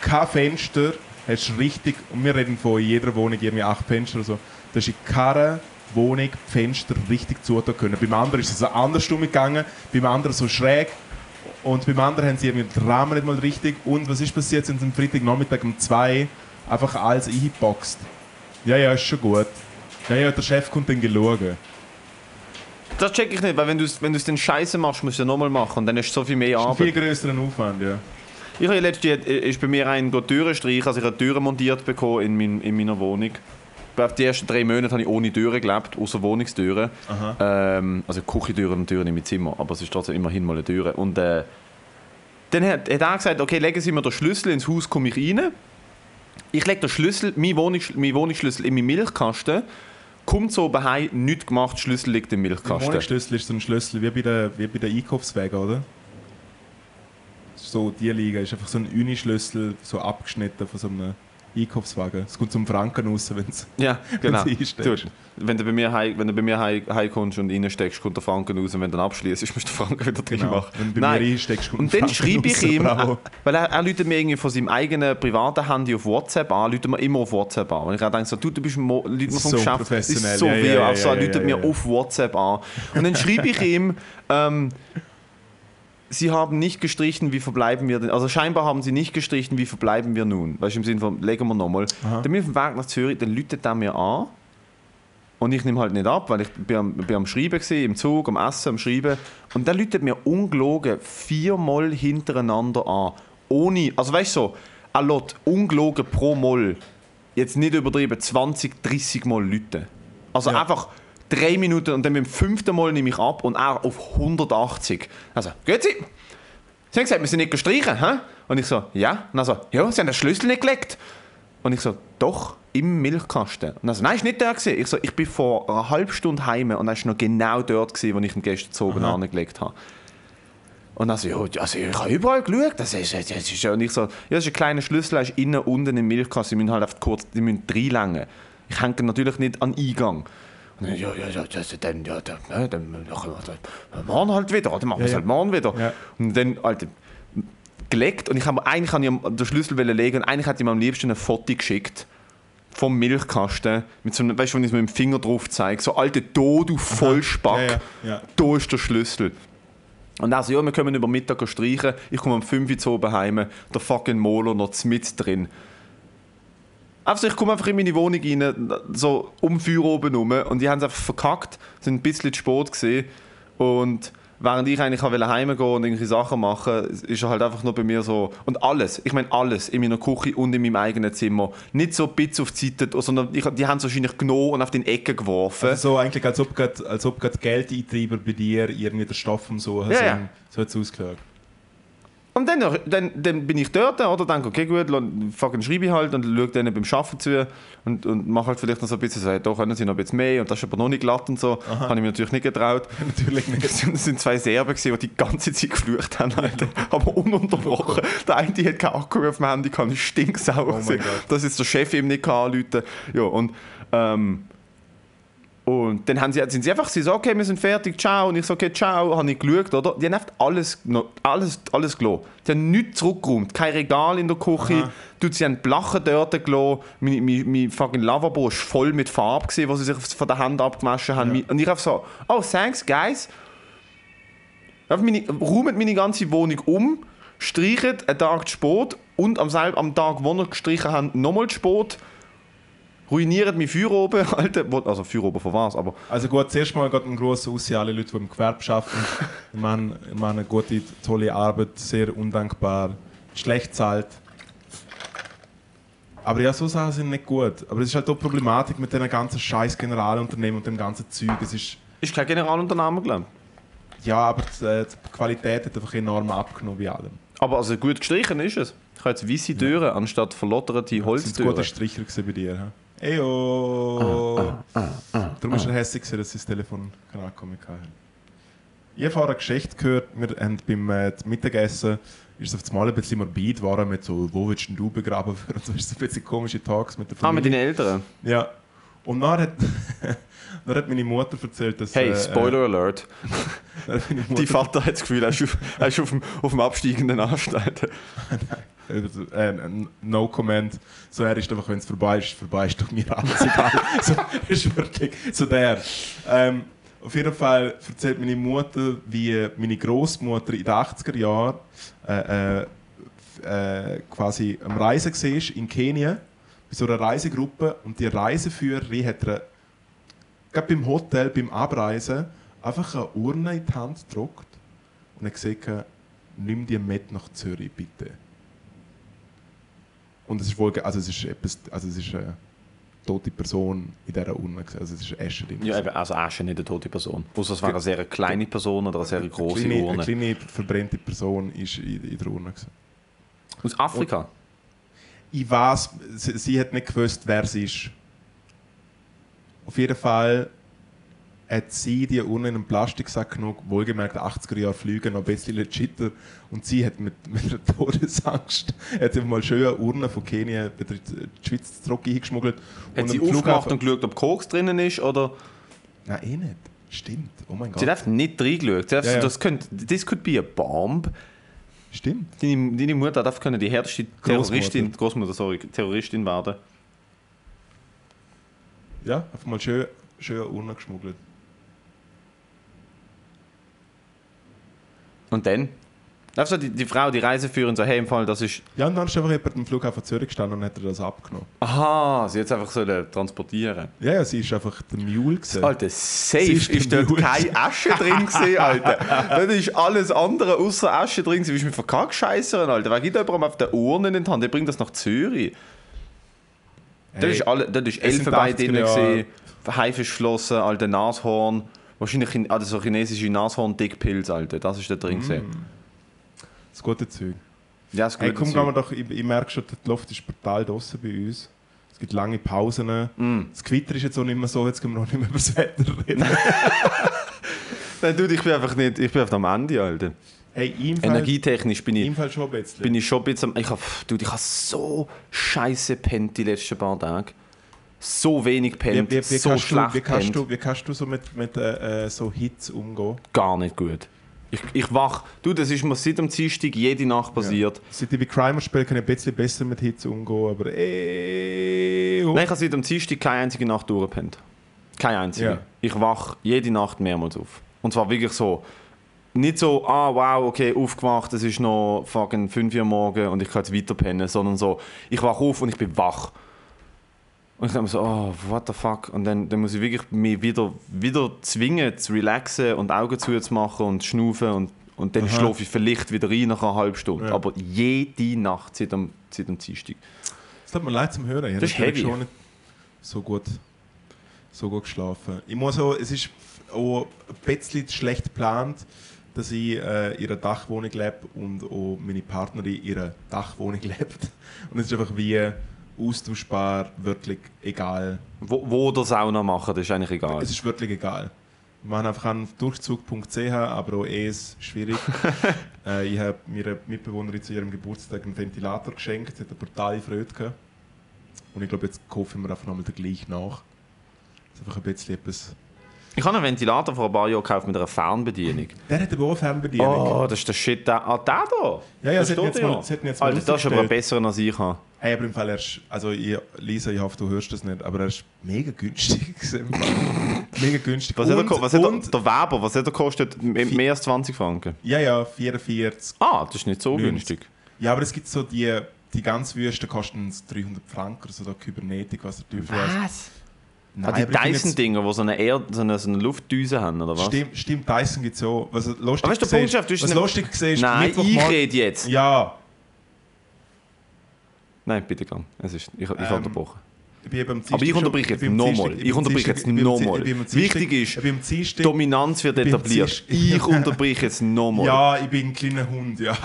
Kein Fenster, hast richtig, und wir reden von jeder Wohnung irgendwie acht Fenster oder so, da hast in keiner Wohnung die Fenster richtig zutun können. Beim anderen ist es so andersrum gegangen, beim anderen so schräg und beim anderen haben sie irgendwie den Rahmen nicht mal richtig. Und was ist passiert? Sind sie am Freitagnachmittag um zwei einfach alles eingeboxt. Ja, ja, ist schon gut. Ja, ja, der Chef kommt dann schauen. Das check ich nicht, weil wenn du es wenn du's dann scheiße machst, musst du es ja nochmal machen und dann hast du so viel mehr ist Arbeit. viel größeren Aufwand, ja. Ich habe letztens äh, ist bei mir ein Türen streichen, also ich habe Türen montiert bekommen in, mein, in meiner Wohnung. Glaube, die ersten drei Monate habe ich ohne Türen gelebt, außer Wohnungstüren. Ähm, also Küchentüren und Türen in meinem Zimmer, aber es ist trotzdem immerhin mal eine Tür. Und äh, dann hat, hat er gesagt, okay, legen Sie mir den Schlüssel ins Haus, komme ich rein. Ich lege den Schlüssel, meinen Wohnungs mein Wohnungsschlüssel in meinen Milchkasten. Kommt so oben heim, nichts gemacht, Schlüssel liegt im Der Milchkasten. Wohnungsschlüssel ist so ein Schlüssel wie bei den, wie bei den Einkaufswegen, oder? So, die Liga ist einfach so ein Uni-Schlüssel, so abgeschnitten von so einem Einkaufswagen. Es kommt zum Franken raus, wenn es Ja, genau. Du, wenn du bei mir heim, wenn du bei mir heim, heimkommst und reinsteckst, kommt der Franken raus und wenn du dann abschließt, musst du den Franken wieder drin Genau. machen. Wenn du bei Nein. mir einsteckst, kommt Und dann schreibe ich ihm, bravo. weil er, er läutet mir irgendwie von seinem eigenen privaten Handy auf WhatsApp an, läutet mir immer auf WhatsApp an. Und ich denke so, du, du bist Leute mir vom So Geschäft, ist so ja, weh, ja, ja, also, er läutet mir auf WhatsApp an. Und dann schreibe ich ihm, ähm, Sie haben nicht gestrichen, wie verbleiben wir denn? Also scheinbar haben sie nicht gestrichen, wie verbleiben wir nun? Weißt du, im Sinne von, legen wir nochmal. Dann bin ich auf dem Weg nach Zürich, dann läutet er mir an Und ich nehme halt nicht ab, weil ich bin am, bin am Schreiben war, im Zug, am Essen, am Schreiben. Und dann läutet mir ungelogen viermal hintereinander an. Ohne, also weißt du so, er lässt ungelogen pro Moll, jetzt nicht übertrieben, 20, 30 Mal läuten. Also Ja. einfach drei Minuten und dann beim fünften Mal nehme ich ab und er auf 180. Also, geht Sie? Sie haben gesagt, wir sind nicht gestrichen, hä? Und ich so, ja. Und er so, ja, Sie haben den Schlüssel nicht gelegt. Und ich so, doch, im Milchkasten. Und er so, nein, ist nicht der gewesen. Ich so, ich bin vor einer halben Stunde heim und er ist noch genau dort gewesen, wo ich ihn gestern zu oben angelegt habe. Und er so, ja, also ich habe überall geschaut. Das ist, das ist, ja- und ich so, ja, das ist ein kleiner Schlüssel, der ist innen unten im Milchkasten. Die müssen halt einfach kurz, die müssen reinlängen. Ich hänge natürlich nicht an den Eingang. Und dann, ja, ja, ja, das, dann, ja, dann, ja, dann, dann, dann morgen halt wieder, oder machen wir es halt morgen wieder. Und dann, Alter, gelegt und ich habe eigentlich habe ich den Schlüssel legen und eigentlich ich ihm am liebsten ein Foto geschickt vom Milchkasten mit so einem, weißt du, wenn ich es mit dem Finger drauf zeige, so alte da du Vollspack, Ja, ja, ja. da ist der Schlüssel. Und er so, ja, wir können über Mittag streichen, ich komme um 5 Uhr zu oben heim, der fucking Moler noch mit drin. Also ich komme einfach in meine Wohnung rein, so um Feuer oben rum und die haben es einfach verkackt, sind ein bisschen zu spät gesehen und während ich eigentlich wollte heimgehen und irgendwelche Sachen machen, ist er halt einfach nur bei mir so und alles, ich meine alles, in meiner Küche und in meinem eigenen Zimmer, nicht so Bits auf die Seite, sondern ich, die haben es wahrscheinlich genommen und auf den Ecken geworfen. So eigentlich, als ob grad, als ob grad Geldeintreiber bei dir irgendwie den Stoff umsuchen. Ja, so, ja. so hat es ausgeschaut. Und dann, dann, dann bin ich dort oder denke, okay, gut, dann fucking schreibe ich halt und schaue denen beim Arbeiten zu und, und mache halt vielleicht noch so ein bisschen so, hey, da können sie noch ein bisschen mehr und das ist aber noch nicht glatt und so. Habe ich mir natürlich nicht getraut. Natürlich nicht. Es sind, zwei Serben, gewesen, die die ganze Zeit geflucht haben, Alter. aber ununterbrochen. Der eine hat keinen Akku auf dem Handy, kann ich stinksauer. Oh Gott. dass jetzt der Chef ihm nicht kann anrufen Ja, und, ähm, und dann haben sie, sind sie einfach sie so, okay, wir sind fertig, ciao. Und ich so, okay, ciao, habe ich geschaut, oder? Die haben einfach alles, alles, alles gelassen. Die haben nichts zurückgeräumt. Kein Regal in der Küche. Du, sie haben die Blachen dort gelassen. Mein, mein, mein fucking Lavabo war voll mit Farbe, gewesen, was sie sich von der Hand abgewaschen haben. Und ich einfach so, oh, thanks, guys. Einfach meine, räumt meine ganze Wohnung um, streichen einen Tag spät und am, selben, am Tag, wo wir gestrichen haben, nochmal zu spät. Ruinieren mein Feuer oben, Alter. Also oben von was, aber... Also gut, zuerst mal geht ein grosser Aus an alle Leute, die im Gewerbe arbeiten. Ich meine, ich meine, eine gute, tolle Arbeit, sehr undankbar, schlecht zahlt. Aber ja, so Sachen sind nicht gut. Aber es ist halt auch die Problematik mit diesen ganzen scheiß Generalunternehmen und dem ganzen Zeug. Es ist, Ist kein Generalunternehmer, glaube ich. ja, aber die, äh, die Qualität hat einfach enorm abgenommen bei allem. Aber also gut gestrichen ist es. Ich habe jetzt weisse Türen anstatt verlotterte Das sind Holztüren. gute Stricher bei dir. hä? Eyo! Darum ist er hässlich, dass sein Telefon kein Akku mehr hatte. Ich habe eine Geschichte gehört, wir haben beim äh, Mittagessen ist es auf einmal ein bisschen morbid geworden mit so, wo willst denn du begraben werden? Und so ist es ein bisschen komische Talks mit der Ah, mit Familie. deinen Eltern? Ja. Und dann hat, dann hat meine Mutter erzählt, dass... Hey, äh, Spoiler Alert. Äh, Mutter, Dein Vater hat das Gefühl, er ist auf, er ist auf, dem, auf dem absteigenden Ast. Alter. Äh, äh, no comment. So, er ist einfach, wenn es vorbei ist, vorbei ist doch mir alles egal. so, ist wirklich so der. Ähm, auf jeden Fall erzählt meine Mutter, wie meine Großmutter in den 80er Jahren äh, äh, äh, quasi am Reisen war in Kenia, bei so einer Reisegruppe. Und die Reiseführerin hat ihr, gerade beim Hotel, beim Abreisen, einfach eine Urne in die Hand gedruckt und hat gesagt, nimm die mit nach Zürich, bitte. Und es ist wohl, also es ist etwas, also es ist eine tote Person in dieser Urne, also es ist Asche drin. Ja, eben, also Asche nicht eine tote Person. Außer es wäre eine sehr kleine Person oder eine sehr große eine kleine, Urne. Eine kleine verbrennte Person ist in, in der Urne. Aus Afrika? Ich weiß, sie, sie hat nicht gewusst, wer sie ist. Auf jeden Fall hat sie die Urne in einen Plastiksack genug, wohlgemerkt 80er Jahre Flüge noch ein bisschen legiter. Und sie hat mit, mit der Todesangst hat sie mal schön eine Urne von Kenia in die Schweiz zurück eingeschmuggelt. Hat Und sie aufgemacht und geschaut, ob Koks drinnen ist? Oder Nein, eh nicht. Stimmt. Oh mein sie Gott. hat einfach nicht reingeschaut. Sie Ja, ja. Das könnte, this could be a bomb. Stimmt. Deine, deine Mutter einfach können die härteste Großmutter. Terroristin, Großmutter, sorry, Terroristin werden. Ja, einfach mal schön, schön eine Urne geschmuggelt. Und dann? Also die, die Frau, die Reiseführerin, so, hey, im Fall, das ist. Ja, und dann ist einfach jemand am Flughafen Zürich gestanden und hat ihr das abgenommen. Aha, sie hat es einfach so transportieren. Ja, ja, sie ist einfach der Mule gewesen. Alter, safe Sie ist, ist dort der keine Asche drin gewesen, Alter. Dort ist alles andere außer Asche drin gewesen. Wie ist mit Verkackscheißern, Alter? Wer gibt jemandem auf der Urne in die Hand? Der bringt das nach Zürich. Dort Hey, ist, alle, dort ist sind Elfenbein 80er drin, gewesen, Haifischflossen, alter Nashorn. Wahrscheinlich chin- also so chinesische Nashorn-Dickpilz, Alter. Das ist da drin gewesen. Das gute Zeug. Ja, das Hey, gute komm, Zeug. gehen wir doch, ich, ich merke schon, die Luft ist brutal draußen bei uns. Es gibt lange Pausen. Mm. Das Gewitter ist jetzt auch nicht mehr so, jetzt können wir noch nicht mehr über das Wetter reden. Nein, dude, ich bin einfach nicht, ich bin einfach am Ende, Alter. hey, Energietechnisch bin ich, im Fall schon ein bisschen. bin ich schon ein bisschen, ich hab, dude, ich habe so scheiße pennt die letzten paar Tage. So wenig wie, pennt, wie, wie, so kannst du, schlecht wie, kannst pennt. du, wie kannst du so mit, mit äh, äh, so Hits umgehen? Gar nicht gut. Ich, ich wach, du, das ist mir seit dem Dienstag jede Nacht passiert. Seit ich bei Crimer spiele, kann ich ein bisschen besser mit Hits umgehen, aber eh... oh. Nein, ich habe seit dem Dienstag keine einzige Nacht durchgepennt. Keine einzige. Ja. Ich wach jede Nacht mehrmals auf. Und zwar wirklich so. Nicht so, ah wow, okay, aufgewacht, es ist noch fucking 5 Uhr morgen und ich kann jetzt weiter pennen, sondern so, ich wach auf und ich bin wach. Und ich denke mir so, oh, what the fuck? Und dann, dann muss ich wirklich mich wieder, wieder zwingen, zu relaxen und Augen zuzumachen und schnaufen und, und dann Aha. schlafe ich vielleicht wieder rein nach einer halben Stunde. Ja. Aber jede Nacht seit dem, seit dem Dienstag. Es tut mir leid zum Hören. Ich Das ist heavy. schon nicht so gut, so gut geschlafen. Ich muss auch, es ist auch ein bisschen schlecht geplant, dass ich äh, in ihrer Dachwohnung lebe und auch meine Partnerin in ihrer Dachwohnung lebt. Und es ist einfach wie austauschbar, wirklich egal. Wo, wo der Sauna machen, das ist eigentlich egal. Es ist wirklich egal. Wir machen einfach an durchzug.ch, aber auch eh ist schwierig. äh, ich habe meiner Mitbewohnerin zu ihrem Geburtstag einen Ventilator geschenkt, sie hat eine brutale Freude gehabt. Und ich glaube, jetzt kaufen wir einfach nochmal den gleich nach. Das ist einfach ein bisschen etwas. Ich habe einen Ventilator vor ein paar Jahren gekauft mit einer Fernbedienung. Der hat aber auch eine Fernbedienung. Oh, das ist der Shit. Der, ah, der da? Ja, ja, Das steht jetzt mal- sie hätten jetzt mal Alter, das ist aber besseren als ich habe. Hey, aber im Fall, er ist, also ich, Lisa, ich hoffe, du hörst das nicht, aber er ist mega günstig. mega günstig. Was, hat, er, Und- was hat er, und- der Weber, was hat er kostet? Mehr als 20 Franken. Ja, ja, 44. Ah, das ist nicht so 90. günstig. Ja, aber es gibt so die, die ganz Wüsten kosten 300 Franken oder so, da Kybernetik, was der Teufel. Was? Nein, Ah, die ich Dyson-Dinger, die so eine, Erd so eine, so eine Luftdüse haben, oder was? Stimmt, stimmt Dyson gibt es auch. Was lustig Aber du, der Punkt ist, du was lustig gesehen ist, Nein, ich Mittwochmorgen- rede jetzt. Ja, Nein, bitte gang. Es ist, ich ich Ähm, unterbrochen. Aber ich unterbreche jetzt nochmal. Ich unterbreche jetzt nochmal. Wichtig ist, Dominanz wird etabliert. Ich unterbreche jetzt nochmal. Ja, ich bin ein kleiner Hund, ja.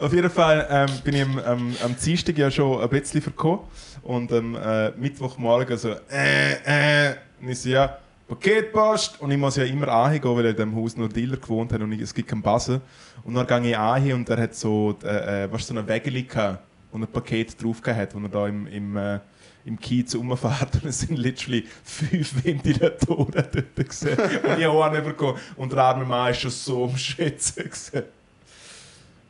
Auf jeden Fall ähm, bin ich am, am, am Dienstag ja schon ein bisschen verkommen und am äh, Mittwochmorgen so, äh, äh, und ich so, ja, Paketpost und ich muss ja immer angehen, weil in diesem Haus nur Dealer gewohnt haben und ich, es gibt keinen Buzzer. Und dann gehe ich an und er hat so, äh, äh, was, so eine Wägeli gehabt, wo ein Paket drauf hat, wo er da im, im, äh, im Kiez rumfährt und es sind literally fünf Ventilatoren dort gesehen. Und ich habe einen bekommen und der arme Mann ist schon so am Schätzen gewesen.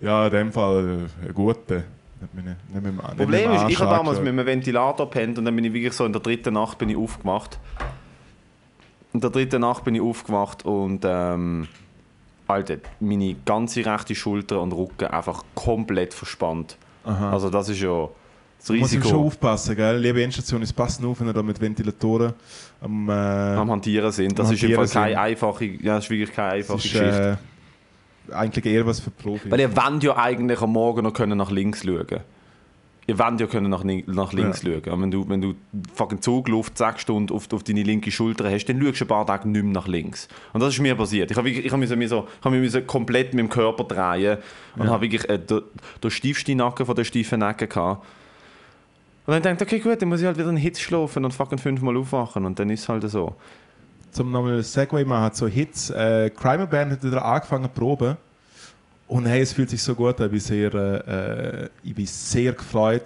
Ja, in dem Fall äh, ein guter. Mit Problem ist, ich habe damals mit einem Ventilator pennt und dann bin ich wirklich so in der dritten Nacht bin ich aufgewacht. In der dritten Nacht bin ich aufgewacht und ähm, Alter, meine ganze rechte Schulter und Rücken einfach komplett verspannt. Also das ist ja das muss man schon Risiko aufpassen, gell? Liebe Endstation, es passen auf, wenn ihr da mit Ventilatoren am, äh, am Hantieren sind. Das ist im Fall keine einfache, ja, das ist wirklich keine einfache ist Geschichte. äh, eigentlich eher was für Profis. Weil ihr wollt ja eigentlich am Morgen noch können nach links schauen Ihr wollt ja können nach, nach links Ja. schauen. Wenn du, wenn du fucking Zugluft 6 Stunden auf, auf deine linke Schulter hast, dann schaust du ein paar Tage nicht mehr nach links. Und das ist mir passiert. Ich habe ich habe mich so, ich habe mich müssen komplett mit dem Körper drehen und habe wirklich äh, den, den stiefsten Nacken von der steifen Nacken gehabt. Und dann denkt okay gut, dann muss ich halt wieder einen Hitz schlafen und fucking fünfmal aufwachen und dann ist es halt so. zum nochmal Segway machen, so Hits. Äh, Crimer Band hat wieder angefangen zu proben. Und hey, es fühlt sich so gut an. Ich bin sehr, äh, ich bin sehr gefreut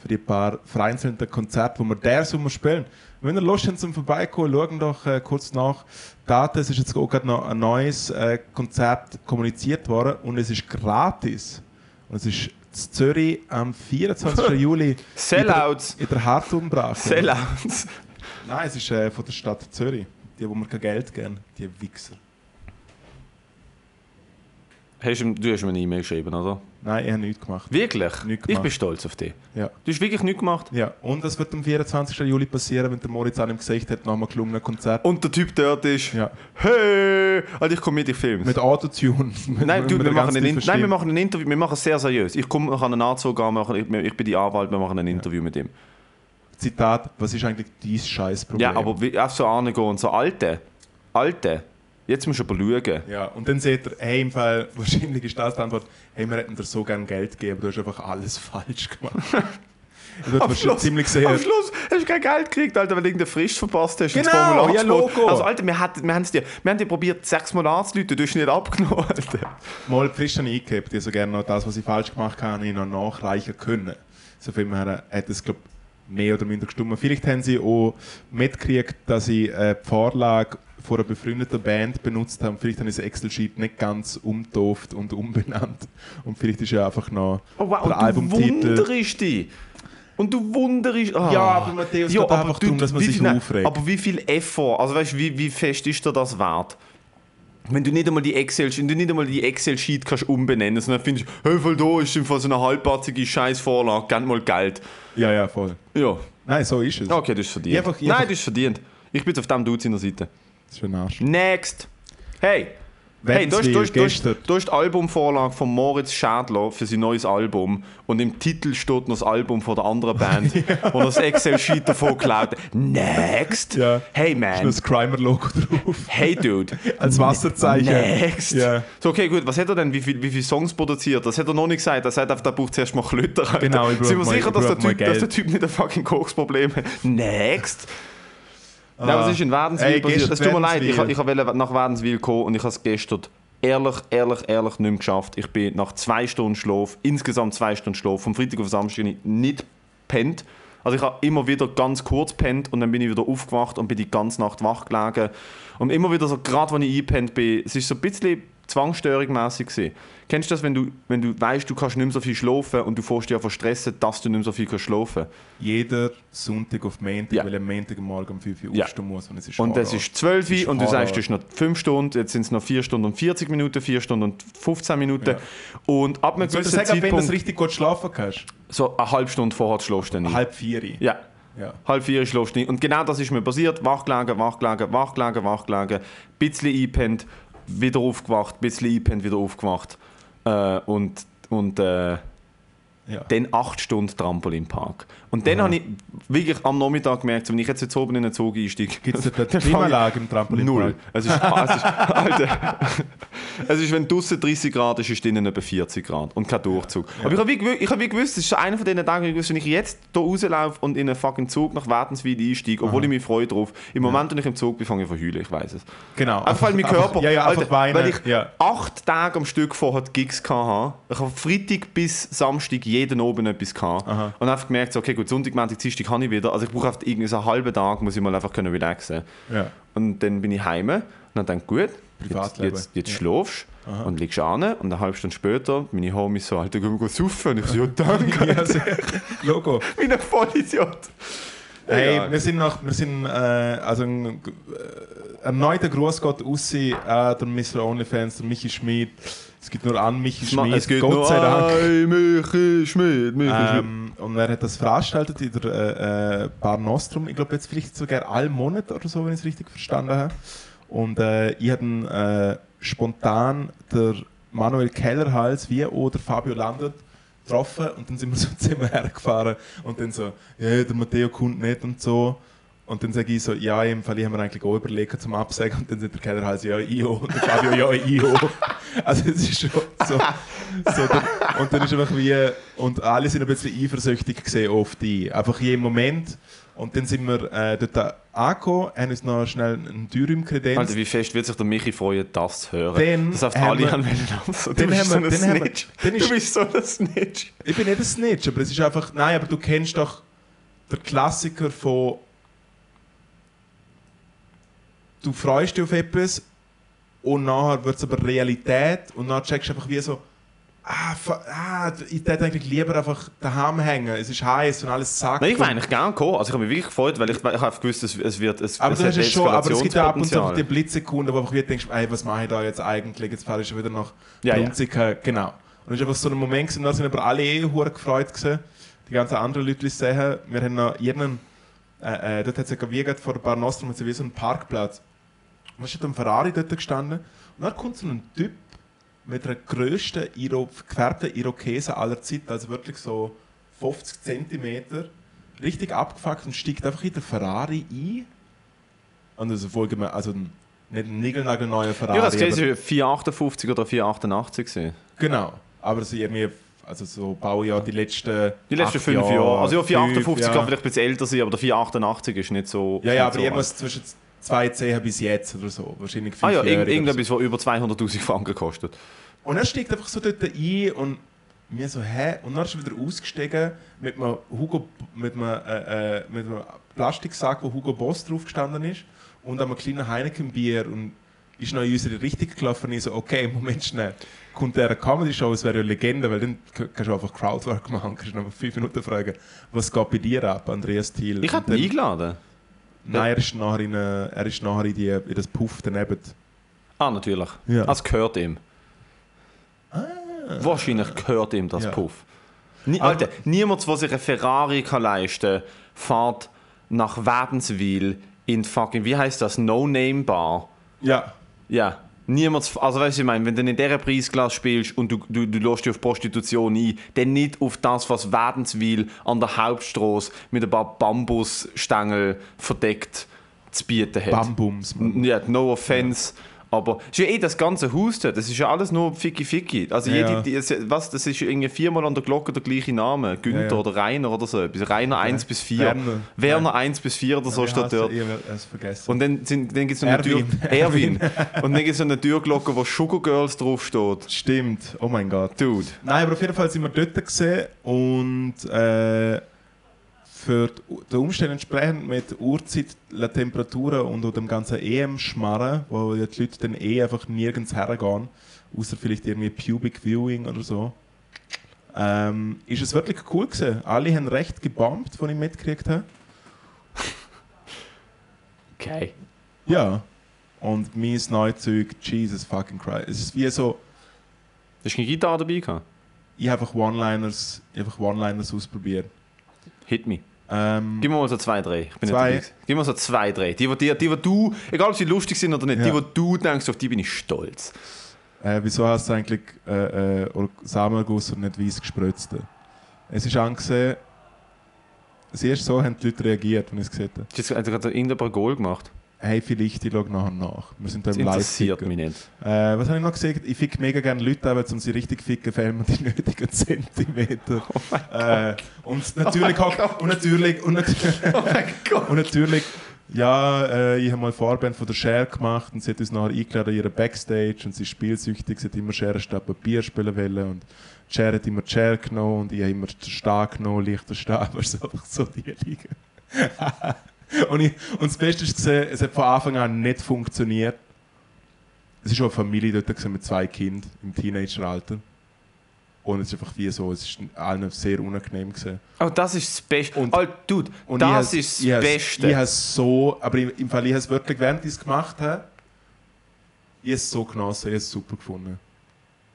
für die paar vereinzelten Konzerte, die wir der Sommer spielen. Wenn ihr Lust habt zum Vorbeikommen, schauen doch äh, kurz nach. Daten, es ist jetzt auch gerade noch ein neues äh, Konzert kommuniziert worden und es ist gratis. Und es ist in Zürich am 24. Juli Sellouts! in der Hartumbrache. Sellouts! Nein, es ist äh, von der Stadt Zürich. Die, wo mir kein Geld geben, die Wichser. Hast du, du hast mir eine E-Mail geschrieben, oder? Nein, ich habe nichts gemacht. Wirklich? Nichts ich gemacht. bin stolz auf dich. Ja. Du hast wirklich nichts gemacht. ja. Und das wird am 24. Juli passieren, wenn der Moritz an ihm gesagt hat, nach einem gelungenen Konzert. Und der Typ dort ist, Ja. hey, also ich komme mit, ich film's. Mit Autotune. Nein, du, wir machen, ein, nein, wir machen ein Interview, wir machen es sehr seriös. Ich komme nach einem Anzug an, machen- ich, ich bin die Anwalt, wir machen ein Interview mit ihm. Zitat, was ist eigentlich dein Scheißproblem? Ja, aber wie, auf so angehen und so alte, alte, jetzt musst du aber schauen. Ja, und dann seht ihr, hey, im Fall, wahrscheinlich ist das die Antwort, hey, wir hätten dir so gerne Geld gegeben, aber du hast einfach alles falsch gemacht. Ich würde wahrscheinlich ziemlich am sehr... Schluss hast du kein Geld gekriegt, Alter, weil du irgendeine Frist verpasst hast. Genau, Formular ja. Logo. Also, Alter, wir, hat, wir, dir, wir haben dir probiert, sechsmal anzuleiten, du hast nicht abgenommen, Alter. Mal die Frist habe ich eingehabt, ich so gerne noch das, was ich falsch gemacht habe, habe ich noch nachreichen können. So viel mehr hat es, glaube mehr oder minder gestimmt. Vielleicht haben sie auch mitgekriegt, dass ich äh, die Vorlage von einer befreundeten Band benutzt habe. Vielleicht habe ich das Excel-Sheet nicht ganz umtauft und umbenannt. Und vielleicht ist ja einfach noch Oh, wow, der und du Albumtitel... wunderst dich. Und du wunderst... Ah. Ja, aber Matthäus, geht einfach darum, dass man sich viel, aufregt. Aber wie viel Effort, also weißt du, wie, wie fest ist dir das wert? Wenn du nicht einmal die Excel, wenn du nicht einmal die Excel-Sheet kannst umbenennen, sondern findest, hey, voll da ist im Fall so eine halbpatzige Scheißvorlage, gern mal Geld. Ja, ja, voll. Ja, Nein, so ist es. okay, das ist verdient. Ich einfach- ich Nein, einfach- das ist verdient. Ich bin auf dem Dude seiner Seite. Das ist ein Arsch. Next. Hey. Hey, da ist, Wädenswil, da, ist, da, ist, ist die Albumvorlage von Moritz Schädler für sein neues Album und im Titel steht noch das Album von der anderen Band, wo er das Excel-Sheet davon geklaut hat. Next. Ja. Hey Ist man. das Crimer-Logo drauf. Hey Dude. Als Wasserzeichen. Next. Ja. So, okay, gut. Was hat er denn? Wie, viel, wie viele Songs produziert? Das hat er noch nicht gesagt. Er sagt einfach, der braucht zuerst mal Klötter. Alter. Genau, ich Sind wir sicher, ich dass der, typ, dass der. Typ nicht ein fucking Koksproblem hat? Next. Nein, was ist in Wädenswil passiert? Es tut mir leid, ich, ich wollte nach Wädenswil kommen und ich habe es gestern ehrlich, ehrlich, ehrlich nicht mehr geschafft. Ich bin nach zwei Stunden Schlaf, insgesamt zwei Stunden Schlaf, vom Freitag auf Samstag nicht pennt. Also ich habe immer wieder ganz kurz pennt und dann bin ich wieder aufgewacht und bin die ganze Nacht wach gelegen. Und immer wieder so, gerade wenn ich eingepennt bin, es ist so ein bisschen zwangsstörungsmässig gewesen. Kennst du das, wenn du, wenn du weißt, du kannst nicht mehr so viel schlafen und du fährst dich ja verstressen, dass du nicht mehr so viel kannst schlafen Jeder Sonntag auf Montag, Ja. weil am Montagmorgen um 5 Uhr Ja. aufstehen muss. Und es ist Und es ist 12 Das ist Uhr und du sagst, es ist noch 5 Stunden, jetzt sind es noch 4 Stunden und 40 Minuten, 4 Stunden und 15 Minuten. Ja. Und ab einem gewissen sagen, wenn du richtig gut schlafen kannst? so eine halbe Stunde vorher schläfst du ein. Halb vier. Ja. Ja. Halb vier schläfst du ein. Und genau das ist mir passiert. Wach gelegen, wach gelegen, wach gelegen, wach gelegen. Bisschen eingepennt, wieder aufgewacht, bisschen eingepennt, wieder aufgewacht. Äh, und und äh, Ja. dann 8 Stunden Trampolinpark. Und dann habe ich wirklich am Nachmittag gemerkt, wenn ich jetzt, jetzt oben in den Zug einsteige, Gibt es eine Klimaanlage im Trampolinpark? Null. Es ist, ah, es ist, Alter, es ist, wenn draußen 30 Grad ist, ist drinnen etwa 40 Grad und kein Durchzug. Aber ich habe wie, ich hab wie gewusst, es ist einer von diesen Tagen, ich wenn ich jetzt hier rauslaufe und in einen fucking Zug nach Wädenswil einsteige, obwohl ich mich freue drauf, im Moment, wenn ich im Zug bin, fange ich an heulen, ich weiß es. Genau. Einfach weil mein Körper, Ja, ja, Alter, weinen. weil ich ja. acht Tage am Stück vorher Gigs hatte. Ich habe Freitag bis Samstag jeden oben etwas gehabt. Aha. Und einfach gemerkt, okay, gut, Sonntag, Montag, Dienstag kann ich wieder. Also ich brauche einfach irgendwie so einen halben Tag, muss ich mal einfach können relaxen. Ja. Und dann bin ich heim und dann denke gut, jetzt, jetzt, jetzt Ja. schläfst und liegst an und eine halbe Stunde später, meine Homies so, Alter, gehen wir saufen? Und ich so, ja, danke, Ja, sehr- Logo. wie ein Vollidiot. Hey, Egal. wir sind noch, wir sind, äh, also ein äh, erneuter Gruß geht raus an der Mr. Onlyfans, der Michi Schmid. Es geht nur an Michi Schmid, Es geht Gott nur sei Dank. ein Michi Schmidt, Michi Schmidt. Ähm, und er hat das veranstaltet in der äh, äh, Bar Nostrum. Ich glaube, jetzt vielleicht sogar alle Monate oder so, wenn ich es richtig verstanden habe. Und äh, ich habe dann, äh, spontan der Manuel Kellerhals wie auch der Fabio Landert getroffen und dann sind wir so zusammen hergefahren und dann so, ja, der Matteo kommt nicht und so. Und dann sage ich so, ja, im Fall, ich habe mir eigentlich auch überlegt zum Absagen. Und dann sagt der Kellerhals, ja, ich auch. Und der Fabio, ja, ich auch. Also es ist schon so. so der, und dann ist einfach wie, und alle sind ein bisschen eifersüchtig gesehen auf die. Einfach jeden Moment. Und dann sind wir äh, dort angekommen, haben uns noch schnell einen Dürüm kredenzt. Alter, wie fest wird sich der Michi freuen, das zu hören? Dann das heißt, haben alle wir- haben wollen also, Du dann bist haben so wir- ein haben wir- Snitch. dann Du ist- bist so ein Snitch. Ich bin nicht ein Snitch, aber es ist einfach, nein, aber du kennst doch den Klassiker von du freust dich auf etwas und nachher wird es aber Realität und dann checkst du einfach wie so, ah, ah, ich hätte eigentlich lieber einfach daheim hängen. Es ist heiß und alles sagt. Ich war eigentlich gerne gekommen. Also ich habe mich wirklich gefreut, weil ich, ich habe gewusst, es, es wird es, aber es hat es schon, aber es gibt ja ab und zu die Blitzsekunden, wo du denkst, ey, was mache ich da jetzt eigentlich? Jetzt fahre ich schon wieder nach Ja, ja. Brunzigen. Genau. Und es ist einfach so ein Moment gewesen, da sind aber alle eh gefreut gewesen. Die ganzen anderen Leute sehen, wir haben noch jeden, äh, äh, dort hat es ja wie gerade vor ein paar Nostrum, hat es wie so einen Parkplatz. Und da ist ein Ferrari dort gestanden und dann kommt so ein Typ mit der grössten Iro gefärbten Irokese aller Zeiten, also wirklich so 50 cm, richtig abgefuckt und steigt einfach in den Ferrari ein. Und also folgen also ein- nicht ein niegelnagelneuer Ferrari. Ja, das war 458 oder 488. gewesen. Genau. Aber sie irgendwie, also so Baujahr die letzten. Die letzten fünf Jahre. Also ja, fünf, 458 ja. kann vielleicht ein bisschen älter sein, aber der 488 ist nicht so. Ja, ja, aber so irgendwas zwischen 2,10 bis jetzt oder so. Wahrscheinlich alt. Ah ja, fünfjährig irgend, oder so. irgendetwas, was über 200'000 Franken kostet. Und er steigt einfach so dort ein und mir so, hä? Und dann ist er wieder ausgestiegen mit einem, Hugo, mit einem, äh, äh, mit einem Plastiksack, wo Hugo Boss drauf gestanden ist und einem kleinen Heineken-Bier und ist noch in unsere Richtung gelaufen und ich so, okay, Moment schnell. Kommt der Comedy-Show, es wäre ja eine Legende, weil dann kannst du einfach Crowdwork machen, kannst du noch fünf Minuten fragen, was geht bei dir ab, Andreas Thiel? Ich habe ihn eingeladen. Nein, er ist nachher in, äh, er ist nachher in, die, in das Puff daneben. Ah, natürlich. Ja. Das gehört ihm. Wahrscheinlich gehört ihm das Ja. Puff. Nie, Alter, niemand, der sich einen Ferrari kann leisten kann, fährt nach Wädenswil in fucking, wie heißt das, No-Name-Bar. Ja. Ja. Niemand, also weißt du, ich meine, wenn du in dieser Preisklasse spielst und du, du, du lässt dich auf Prostitution ein, dann nicht auf das, was Wädenswil an der Hauptstraße mit ein paar Bambusstängel verdeckt zu bieten hat. Bambums. Ja, no offense. Aber ist ja eh das ganze Haus dort, das ist ja alles nur Ficky Ficky. Also Ja. jede, die, was, das ist irgendwie viermal an der Glocke der gleiche Name. Günther Ja, ja. oder Rainer oder so etwas. Rainer 1 bis 4. Werner. Werner 1 bis 4 oder so steht dort. Ich habe es vergessen. Und dann, sind- dann gibt es so eine Tür. Erwin. Und dann gibt es so eine Türglocke, wo Sugar Girls draufsteht. Stimmt, oh mein Gott. Dude. Nein, aber auf jeden Fall sind wir dort gesehen und äh, für die- den Umständen entsprechend mit Uhrzeit, Temperaturen und dem ganzen EM-Schmarren, wo die Leute dann eh einfach nirgends hergehen, außer vielleicht irgendwie Pubic Viewing oder so, ähm, ist es wirklich cool gewesen. Alle haben recht gebombt, von ich mitgekriegt habe. Okay. Ja. Und mein Neuzeug, Jesus fucking Christ. Es ist wie so, Hast du eine Gitarre dabei gehabt? ich habe einfach One-Liners ich habe einfach One-Liners ausprobiert. Hit me. Ähm, Gib mir mal so zwei, drei. Ich bin Zwei. nicht. Gib mir so zwei, drei. Die, die, die, die, du, egal ob sie lustig sind oder nicht, Ja. die, die du denkst, auf die bin ich stolz. Äh, wieso hast du eigentlich äh, äh, Samenguss und nicht weiss gespritzte? Es ist angesehen, erste so haben die Leute reagiert, wenn ich es gesehen habe. Jetzt gerade irgendein Goal gemacht? Hey, vielleicht, ich schaue nachher nach. Wir sind da Das im interessiert Live-Ticker. mich nicht. Äh, was habe ich noch gesagt? Ich fick mega gerne Leute, aber um sie richtig ficken, fehlen mir die nötigen Zentimeter. äh, und natürlich auch, und natürlich, und, nat und natürlich, ja, äh, ich habe mal Vorband von der Cher gemacht und sie hat uns nachher eingeladen in ihre Backstage und sie ist spielsüchtig, sie hat immer Schere statt Papier spielen wollen und Cher hat immer Cher genommen und ich habe immer den Stab genommen, leichter Stab, also einfach so die liegen. und, ich, und das Beste ist es hat von Anfang an nicht funktioniert. Es ist auch eine Familie dort gewesen mit zwei Kindern im Teenageralter. Und es ist einfach wie so, es ist allen sehr unangenehm gewesen. Oh, das ist das Beste. Und- Alter, Dude, Und das ich ist ich das Beste. Ich habe so, aber im, Fall, ich habe es wirklich, während ich es gemacht habe, ich habe es so genossen, ich habe es super gefunden.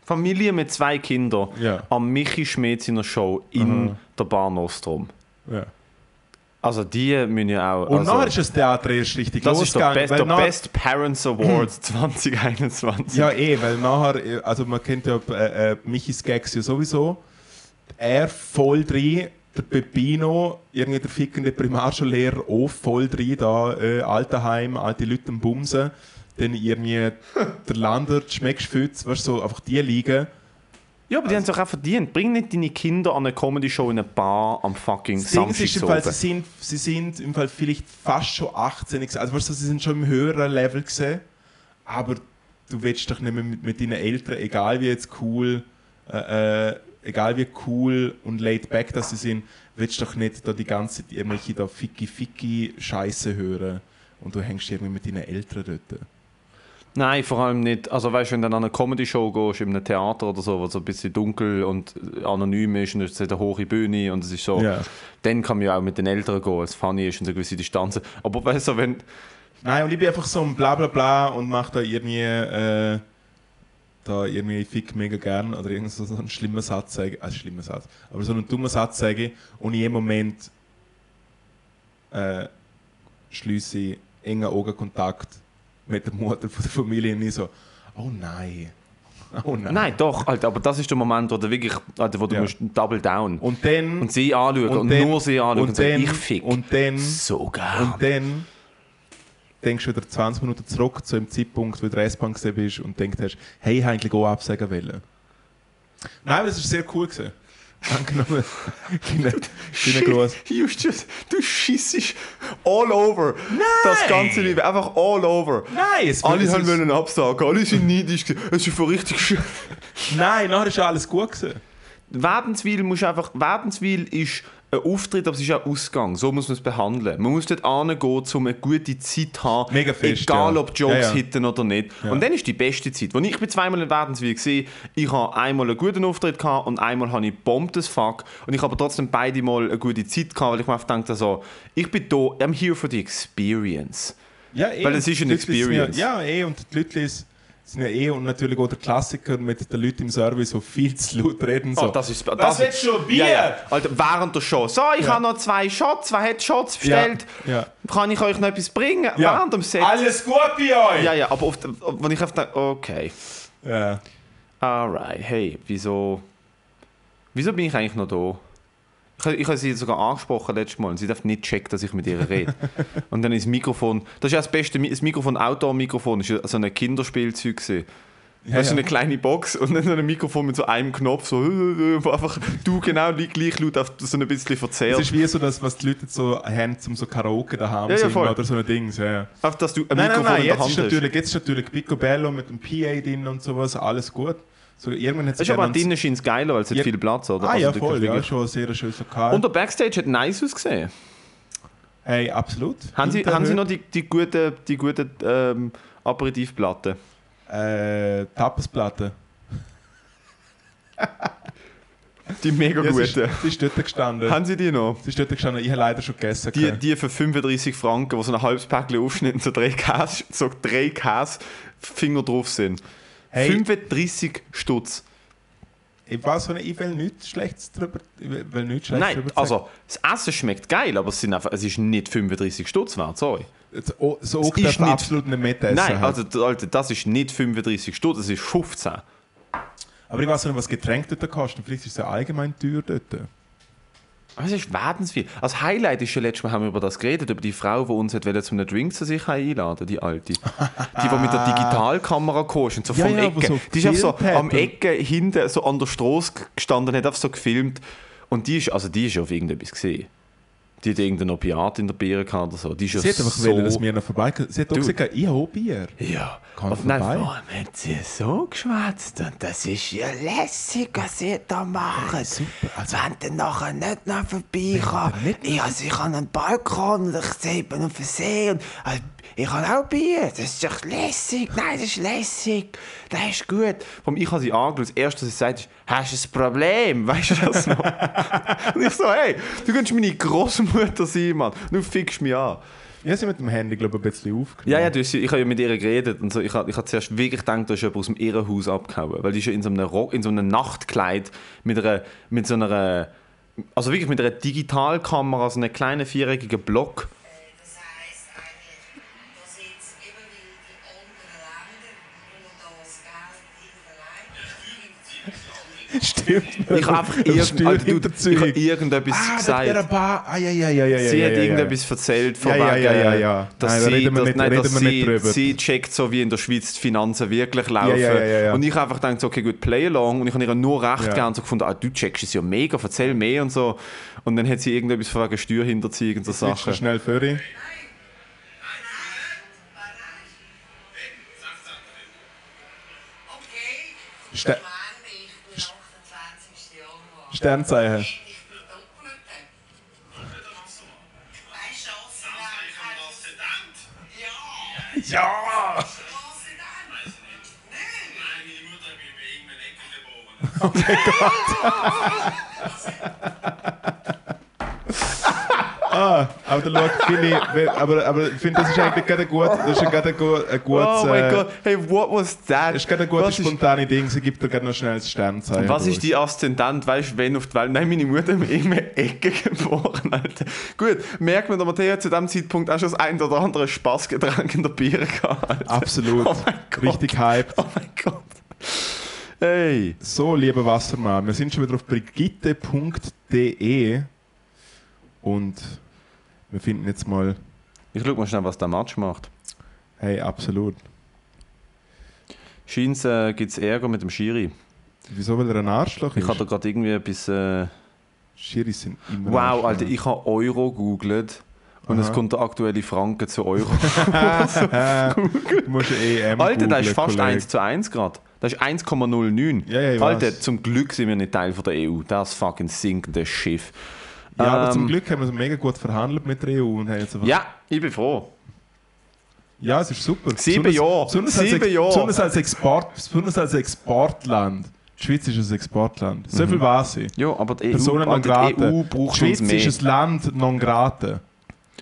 Familie mit zwei Kindern Ja. am Michi Schmidt seiner Show in Aha. der Bar Nostrum. Ja. Also die müssen ja auch... Und also, nachher ist das Theater erst richtig das ist der, losgegangen. Best, der nachher- Best Parents Award 2021. Ja, eh, weil nachher, also man kennt ja äh, äh, Michis Gags ja sowieso. Er voll drin, der Peppino, irgendwie der fickende Primarschullehrer, auch voll drin, da, äh, Alterheim, alte Leute am Bumsen. Dann irgendwie der Landert, Schmeckschfütz, weißt du, so, einfach die liegen. Ja, aber die haben es auch verdient. Bring nicht deine Kinder an eine Comedy-Show in eine Bar am fucking ist im Fall, sie Samstag. sind, sie sind im Fall vielleicht fast schon 18 gewesen. Also weißt du, sie sind schon im höheren Level gesehen. Aber du willst doch nicht mehr mit, mit deinen Eltern, egal wie jetzt cool, äh, äh, egal wie cool und laid back dass sie sind, willst doch nicht da die ganze Zeit irgendwelche da ficky ficky Scheiße hören. Und du hängst irgendwie mit deinen Eltern dort. Nein, vor allem nicht. Also weißt du, wenn du dann an eine Comedy-Show gehst, in einem Theater oder so, wo es so ein bisschen dunkel und anonym ist und es ist eine hohe Bühne und es ist so, Ja. dann kann man ja auch mit den Eltern gehen, als funny ist und eine gewisse Distanz. Aber weißt du, wenn... Nein, und ich bin einfach so ein bla bla bla und mache da irgendwie, äh, da irgendwie Fick mega gern oder irgend so, einen schlimmen Satz sagen, also schlimmer Satz, aber so einen dummen Satz sage und in jedem Moment äh, schließe ich engen Augenkontakt mit der Mutter von der Familie und ich so, oh nein, oh nein. Nein, doch, Alter, aber das ist der Moment, wo du wirklich, Alter, wo du Ja. musst double down Und dann... und sie anschauen und, dann- nur sie anschauen und, und sagen, ich fick und dann, so gern. und dann denkst du wieder 20 Minuten zurück zu dem Zeitpunkt, wo du in der S-Bahn bist und denkst, hey, ich eigentlich auch absagen wollen. Nein, es war sehr cool. Gewesen. Angenommen, just, du schissest all over das ganze Leben, einfach all over. Nein, es Alle haben wollen absagen, alle sind neidisch. Es ist voll richtig schön. Nein, nachher ist alles gut gewesen. Wädenswil muss einfach, Wädenswil ist ein Auftritt, aber es ist auch Ausgang. So muss man es behandeln. Man muss dort hingehen, um eine gute Zeit zu haben. Mega fest, Egal, ja. ob Jokes Ja, ja. hitten oder nicht. Und dann ist die beste Zeit. Als ich bin zweimal in Wädenswil gesehen, ich habe einmal einen guten Auftritt gehabt und einmal habe ich bombt fuck. Und ich habe aber trotzdem beide Mal eine gute Zeit gehabt, weil ich mir einfach dachte, so, ich bin da, I'm here for the experience. Ja, eh, Weil es ist eine Experience. Ja, ja, eh, und die Leute sind ja eh und natürlich auch der Klassiker mit den Leuten im Service, die viel zu laut reden. So. Oh, das ist, Was willst du, Bier? Ja, ja. Alter, während der Show. So, ich Ja. habe noch zwei Shots. Wer hat Shots bestellt? Ja. Kann ich euch noch etwas bringen? Ja. Während dem Set. Alles gut bei euch! Ja, ja, aber oft, wenn ich einfach denke, okay, Ja. alright, hey, wieso, wieso bin ich eigentlich noch da? Ich, habe- ich habe sie sogar angesprochen letztes Mal und sie darf nicht checken, dass ich mit ihr rede. und dann ist das Mikrofon, das ist ja das beste, das Mikrofon, Outdoor-Mikrofon, ist ja so ein Kinderspielzeug gewesen. Ja, das ist ja. eine kleine Box und dann so ein Mikrofon mit so einem Knopf, so, wo einfach du genau gleich laut auf so ein bisschen Es verzerrt. ist wie so das, was die Leute so haben, um so Karaoke daheim Ja, ja, singen voll. oder so ein Ding. Ja. Einfach, dass du ein Nein, nein, Mikrofon nein, in der jetzt Hand ist, hast. natürlich, jetzt ist natürlich Picobello mit dem PA drin und sowas, alles gut. So, irgendwann hat Es ist aber jemand- drinnen scheint es geiler, weil es hat viel Platz, oder? Ah Also ja, voll, ja, schon sehr schönes Lokal. Und der Backstage hat nice ausgesehen. hey, absolut. Haben Sie, haben Sie noch die, die guten, die guten ähm, Aperitivplatten? Äh, Tapasplatte. Die mega Ja, guten. sie ist dort gestanden. Haben Sie die noch? sie ist dort gestanden, ich habe leider schon gegessen. Die, die für 35 Franken, wo so ein halbes Päckchen aufschnitten, so drei Käse, so drei Käsefinger drauf sind. Hey. 35 Stutz. ich weiß nicht, ich will nichts Schlechtes drüber, ich will- will nichts Schlechtes Nein, drüber also das Essen schmeckt geil, aber es, sind einfach, es ist nicht 35 Stutz wert, sorry. So, so auch ist nicht- absolut nicht mitessen. Nein, halt. also Alter, das ist nicht 35 Stutz, es ist 15. Aber ich weiß nicht, was Getränke dort kosten. Vielleicht ist es ja allgemein teuer dort. Es ist verdensviel. Als Highlight ist ja letztes Mal haben wir über das geredet, über die Frau, die uns hat zum einen Drink zu sich einladen, die alte. Die, die mit der Digitalkamera kam und so Ja, vom ja, wo Ecke. so die ist einfach so am und- Ecke hinten so an der Straße gestanden, hat einfach so gefilmt. Und die ist, also die ist auf irgendetwas gesehen. Die hat irgendein Opiat in der Bier gehabt oder so. Die ist ja Sie hat einfach so... wollen, dass wir noch vorbeikommen. Sie hat auch Du. gesagt, ich habe Bier. Ja. Kann Und vorbei. vor allem hat sie so geschwätzt und das ist ja lässig, was sie da machen. super. Also- Wenn dann nachher nicht noch nicht Ich, also, ich habe einen Balkon und ich sehe eben auf den See und äh, ich habe auch Bier. Das ist doch lässig. Nein, das ist lässig. Das ist gut. Vom ich habe sie angeschaut. Das erste, was sie sagt, ist, hast du ein Problem? Weißt du das noch? und ich so, hey, du kannst meine Großmutter sein, Mann. Du fickst mich an. Ich habe sie mit dem Handy, glaube ich, ein bisschen aufgenommen. Ja, ja, du, ich habe ja mit ihr geredet und so. Ich habe ich hab zuerst wirklich gedacht, da ist jemand aus dem Irrenhaus abgehauen. Weil die ist ja in so einem, Rock, in so einem Nachtkleid mit, einer, mit so einer... Also wirklich mit einer Digitalkamera, so einem kleinen viereckigen Block. Stimmt. Ich habe einfach irgend, du, ich habe irgendetwas Ah, gesagt. der Bar. Ah, ja, ja, ja, ja, ja. Sie ja, hat ja, irgendetwas erzählt von Ja, ja, wegen, ja, ja, ja. dass, Nein, da sie, reden wir dass, nicht- nein, reden dass sie, sie checkt, so wie in der Schweiz die Finanzen wirklich laufen. ja, ja, ja, ja. Und ich habe einfach gedacht, so, okay, gut, play along. Und ich habe ihr nur recht Ja. gern so gefunden, ah, du checkst es ja mega, erzähl mehr und so. Und dann hat sie irgendetwas von wegen Steuerhinterziehung und so Sachen. schnell für ihn. Okay, Ste Sternzeichen. Ja! Oh mein Gott! Ah, aber da schau, finde ich, aber, aber ich finde, das ist eigentlich gerade ein gut, das ist gerade ein, gut, ein gutes, Oh mein äh, Gott, hey, what was that? das ist gerade ein gutes was ist, spontane Ding, sie gibt dir gerade noch schnell ein Sternzeichen. was ist die Aszendent, weißt du, wenn auf die Welt? Nein, meine Mutter in einer Ecke geboren, Alter. Gut, merkt man, der Matteo hat zu dem Zeitpunkt auch schon das ein oder andere Spaßgetränk in der Bier gehabt. Alter. Absolut. Oh mein Gott. Richtig hyped. Oh mein Gott. Hey. So, lieber Wassermann, wir sind schon wieder auf brigitte.de und wir finden jetzt mal, Ich schau mal schnell, was der Match macht. hey, absolut. Scheint äh, gibt es Ärger mit dem Schiri. Wieso, weil er ein Arschloch Ich ist? habe da gerade irgendwie etwas... Äh, Schiris sind immer wow, Arschlöcher. Alter, ich habe Euro googelt und es Aha. kommt der aktuelle Franken zu Euro. Du musst EM Alter, das ist fast Kollege. 1 zu 1 gerade. Das ist 1,09. Ja, ja, ich Alter, weiß. zum Glück sind wir nicht Teil von der EU. Das fucking sinkende Schiff. Ja, aber zum Ähm, Glück haben wir mega gut verhandelt mit der EU und haben jetzt einfach Ja, ich bin froh. Ja, es ist super. Sieben Jahre. Sieben als, Jahre. Besonders als, Export, besonders als Exportland. Die Schweiz ist ein Exportland. So Mhm. viel weiß ich. Ja, aber die EU, Personen non Alter, die grata. EU braucht die Schweiz uns mehr. ist ein Land non grata.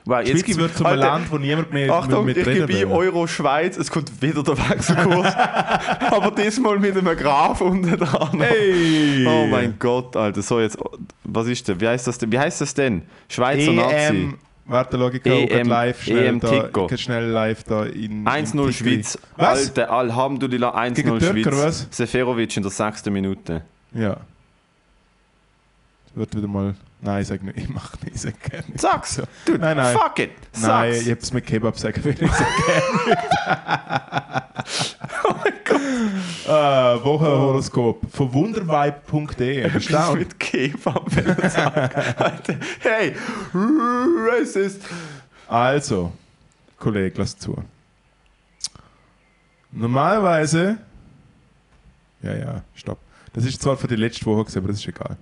Wow, Die Schweiz wird zu einem Alter, Land, wo niemand mehr Achtung, mit ich reden gebe. Euro Schweiz, es kommt wieder der Wechselkurs. aber diesmal mit einem Graph unten dran. Hey! Oh mein Gott, Alter. So jetzt, was ist denn? Wie heißt das denn? Wie heißt das denn? Schweizer Nazi. EM. Warte, schau, ich EM live schnell EM da. Tico. Ich schnell live da in. 1-0 in Tico- Schweiz. Was? Alter, Alhamdulillah, 1-0 Gegen Türker, Schweiz. was? Seferovic in der sechsten Minute. Ja. Das wird wieder mal. Nein, ich sag nicht. Ich mach nicht. Ich sag gerne nicht. Sag's! Dude, Nein, nein. fuck it! Nein, Sag's! ich hab's mit Kebab sagen will. Ich sag gerne nicht. äh, Wochenhoroskop von wundervibe.de. Erstaunt. mit Kebab. Alter, hey! Racist! Also, Kollege, lass zu. Normalerweise. Ja, ja, stopp. Das ist zwar für die letzte Woche, gewesen, aber das ist egal.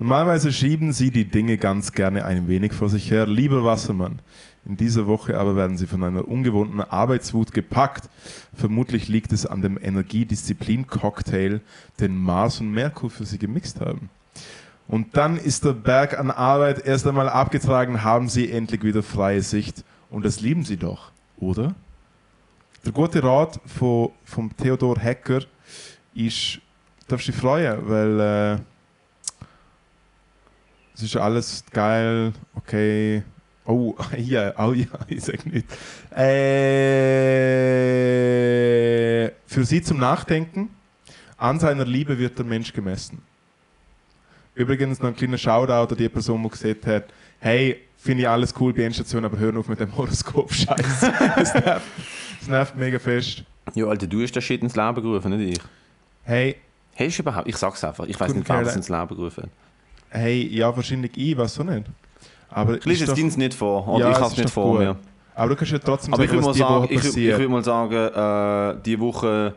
Normalerweise schieben Sie die Dinge ganz gerne ein wenig vor sich her, lieber Wassermann. In dieser Woche aber werden Sie von einer ungewohnten Arbeitswut gepackt. Vermutlich liegt es an dem Energiedisziplin-Cocktail, den Mars und Merkur für Sie gemixt haben. Und dann ist der Berg an Arbeit erst einmal abgetragen, haben Sie endlich wieder freie Sicht. Und das lieben Sie doch, oder? Der gute Rat von, vom Theodor Hecker ist, darfst dich freuen, weil äh, es ist alles geil, okay. Oh, ja, oh ja, ich sag nicht. Äh, für Sie zum Nachdenken. An seiner Liebe wird der Mensch gemessen. Übrigens noch ein kleiner Shoutout an die Person, die gesagt hat, hey, finde ich alles cool bei Endstation, aber hör auf mit dem Horoskop-Scheiß. das, nervt, das nervt mega fest. Ja, Alter, du hast das Shit ins Leben gerufen, nicht ich. Hey, Hast du überhaupt? Ich sag's einfach. Ich weiß nicht, wer Kerl. ins Leben gerufen hat. Hey, ja, wahrscheinlich ich, weiß auch nicht. Aber, Ich lese ist es deins nicht vor. Oder Ja, ich es hab's ist nicht vor gut. mir. aber du kannst ja trotzdem Aber ich sagen, würde was mal die Woche sagen, ich, ich passiert. würd mal sagen äh, die Woche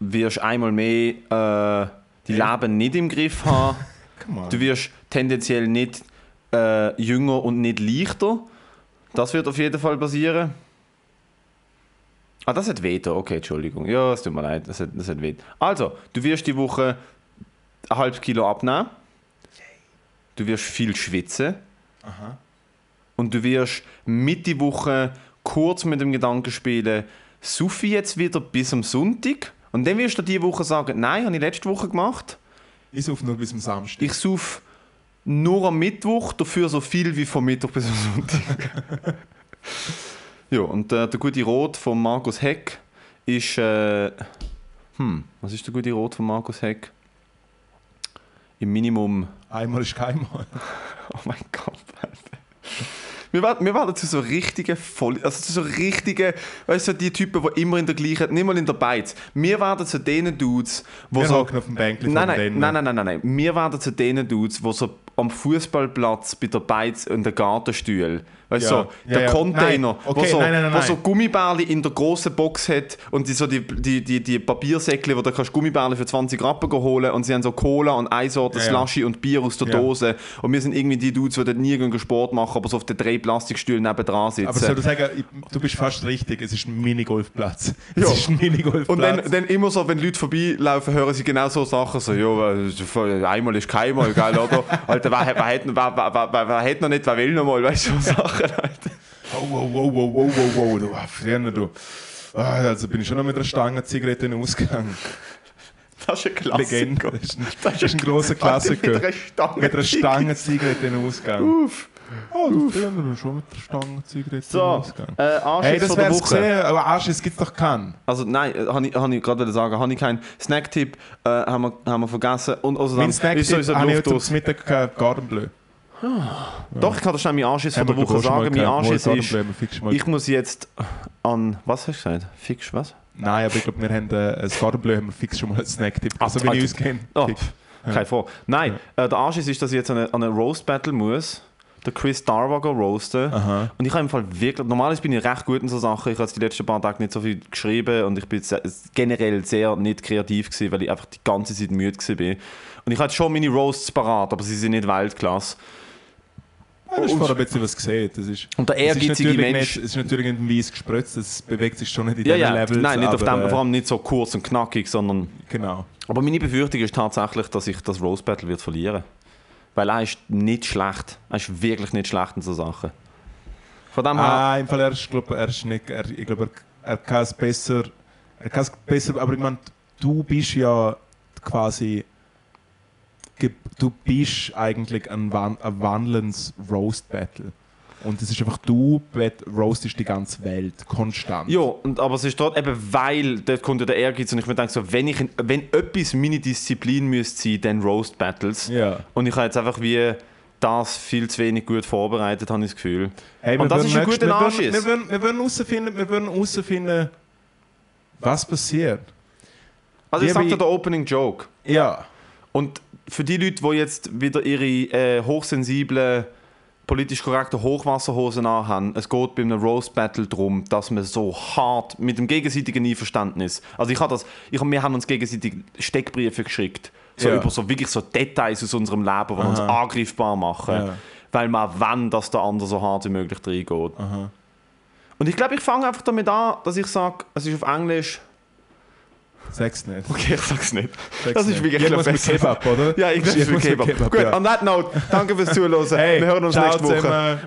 wirst einmal mehr äh, die Leben nicht im Griff haben. Du wirst tendenziell nicht äh, jünger und nicht leichter. Das wird auf jeden Fall passieren. Ah, das hat Veto. Okay, Entschuldigung. Ja, es tut mir leid. Das hat, das hat Veto. Also, du wirst die Woche ein halbes Kilo abnehmen. Du wirst viel schwitzen. Und du wirst mit die Woche kurz mit dem Gedanken spielen, Sufi jetzt wieder bis am Sonntag? Und dann wirst du diese Woche sagen, nein, habe ich letzte Woche gemacht. Ich suche nur bis zum Samstag. Ich suche nur am Mittwoch, dafür so viel wie vom Mittwoch bis am Sonntag. ja, und äh, der gute Rot von Markus Heck ist. Äh, hm, was ist der gute Rot von Markus Heck? Im Minimum. Einmal ist keinmal. Oh mein Gott, Alter. Wir werden, wir werden zu so richtigen Voll... Also zu so richtigen... Weißt du, die Typen, die immer in der gleichen... Nicht mal in der Beiz. Wir werden zu denen Dudes, wo Wir so... auf dem Bänkchen Nein, nein, nein, nein, nein, nein, nein. Wir werden zu denen Dudes, die so am Fußballplatz bei der Beiz in den Gartenstühlen Weißt du, Ja. so, der ja. Container. Okay, wo so, nein, nein, nein, wo so. Gummibärli in der grossen Box hat und die, so die, die, die, die Papiersäckle, wo du kannst Gummibärli für 20 Rappen holen und sie haben so Cola und eine Sorte Ja. Slushy und Bier aus der. Dose und wir sind irgendwie die Dudes, die dort nie gehen Sport machen, aber so auf den drei Plastikstühlen nebendran sitzen. Aber soll ich sagen, du bist fast richtig, es ist ein Minigolfplatz. Es Ja. ist ein Minigolfplatz. Und dann, dann immer so, wenn Leute vorbeilaufen, hören sie genau so Sachen, so, ja, einmal ist keinmal, geil, oder? Alter, wer, wer, hat, wer, wer, wer, wer, wer hat noch nicht, wer will noch mal, weißt du, so Sachen, Alter. Oh, wow, wow, wow, wow, wow, wow, du, ah, früher, du. Ah, Also bin ich schon noch mit einer Stange Zigarette in den Ausgang. Das ist ein Klassiker. Legende. Das ist ein, das ist ein grosser Klassiker. Mit einer Stange. Mit einer Stange Zigarette in den Ausgang. Uff. Oh, du du schon mit einer Stange Zigarette in den So, Ausgang. äh, Anschiss Hey, das der wär's gesehen, aber Anschiss gibt's doch keinen. Also nein, äh, habe ich, hab ich gerade sagen, habe ich keinen Snacktipp, äh, haben, wir, haben wir vergessen. Und außerdem Mein Snack ist sowieso die habe ich heute Mittag gehabt, Gardenbleu. Doch, ich kann dir schnell meinen Anschiss von der Woche sagen. Mein. Anschiss ist, ich muss jetzt an, was hast du gesagt? Fix was? Nein, aber ich glaube, wir haben äh, das Gardenbleu haben wir fix schon mal als Snacktipp. Also wenn Alter. ich uns kenne. Oh, fix. Keine Frage. Nein, äh, der Anschiss ist, dass ich jetzt an eine, an eine Roast Battle muss. Der Chris Darwager roasten. Aha. Und ich habe im Fall wirklich, normalerweise bin ich recht gut in so Sachen. Ich habe die letzten paar Tage nicht so viel geschrieben und ich bin generell sehr nicht kreativ gewesen, weil ich einfach die ganze Zeit müde war. Und ich hatte schon meine Roasts parat, aber sie sind nicht Weltklasse. Ist vor ein bisschen was gesehen. Das ist, Und der ehrgeizige natürlich Mensch- Nicht, es ist natürlich nicht ein weiss gespritzt, es bewegt sich schon nicht in Ja, diesen ja, Levels. nein, nicht auf dem, äh, vor allem nicht so kurz und knackig, sondern. Genau. Aber meine Befürchtung ist tatsächlich, dass ich das Roast Battle wird verlieren. Weil er ist nicht schlecht. Er ist wirklich nicht schlecht in so Sachen. Von dem her. Ah, im Fall, er ist, glaub, er ist nicht, er, ich glaube, er, er kann es besser, er kann es besser, aber ich meine, du bist ja quasi, du bist eigentlich ein, wan- ein wandelndes Roast-Battle. Und es ist einfach, du roastest die ganze Welt, konstant. Ja, und, aber es ist dort eben, weil dort kommt ja der Ehrgeiz und ich mir denke so, wenn, ich, wenn etwas meine Disziplin müsste sein, dann Roast Battles. Ja. Und ich habe jetzt einfach wie das viel zu wenig gut vorbereitet, habe ich das Gefühl. Hey, Und das ist ein guter Anschiss. Wir würden, wir würden herausfinden, wir würden herausfinden, was passiert. Also ich Wie- sagte der Opening Joke. Ja. Und für die Leute, die jetzt wieder ihre äh, hochsensiblen, politisch korrekten Hochwasserhosen anhaben, es geht bei einem Roast Battle darum, dass man so hart mit dem gegenseitigen Einverständnis, also ich habe das, ich, wir haben uns gegenseitig Steckbriefe geschickt, so Ja. über so wirklich so Details aus unserem Leben, die uns Aha. angreifbar machen, Ja. weil man wollen, dass der andere so hart wie möglich reingeht. Und ich glaube, ich fange einfach damit an, dass ich sage, es ist auf Englisch, Sag's nicht. okay, ich sag's nicht. Sag's das ist wirklich mit besser. Kebab, oder? Ja, ich es ist mit Kebab. Gut, ja. on that note, danke fürs Zuhören. Hey, Wir hören uns nächste Woche.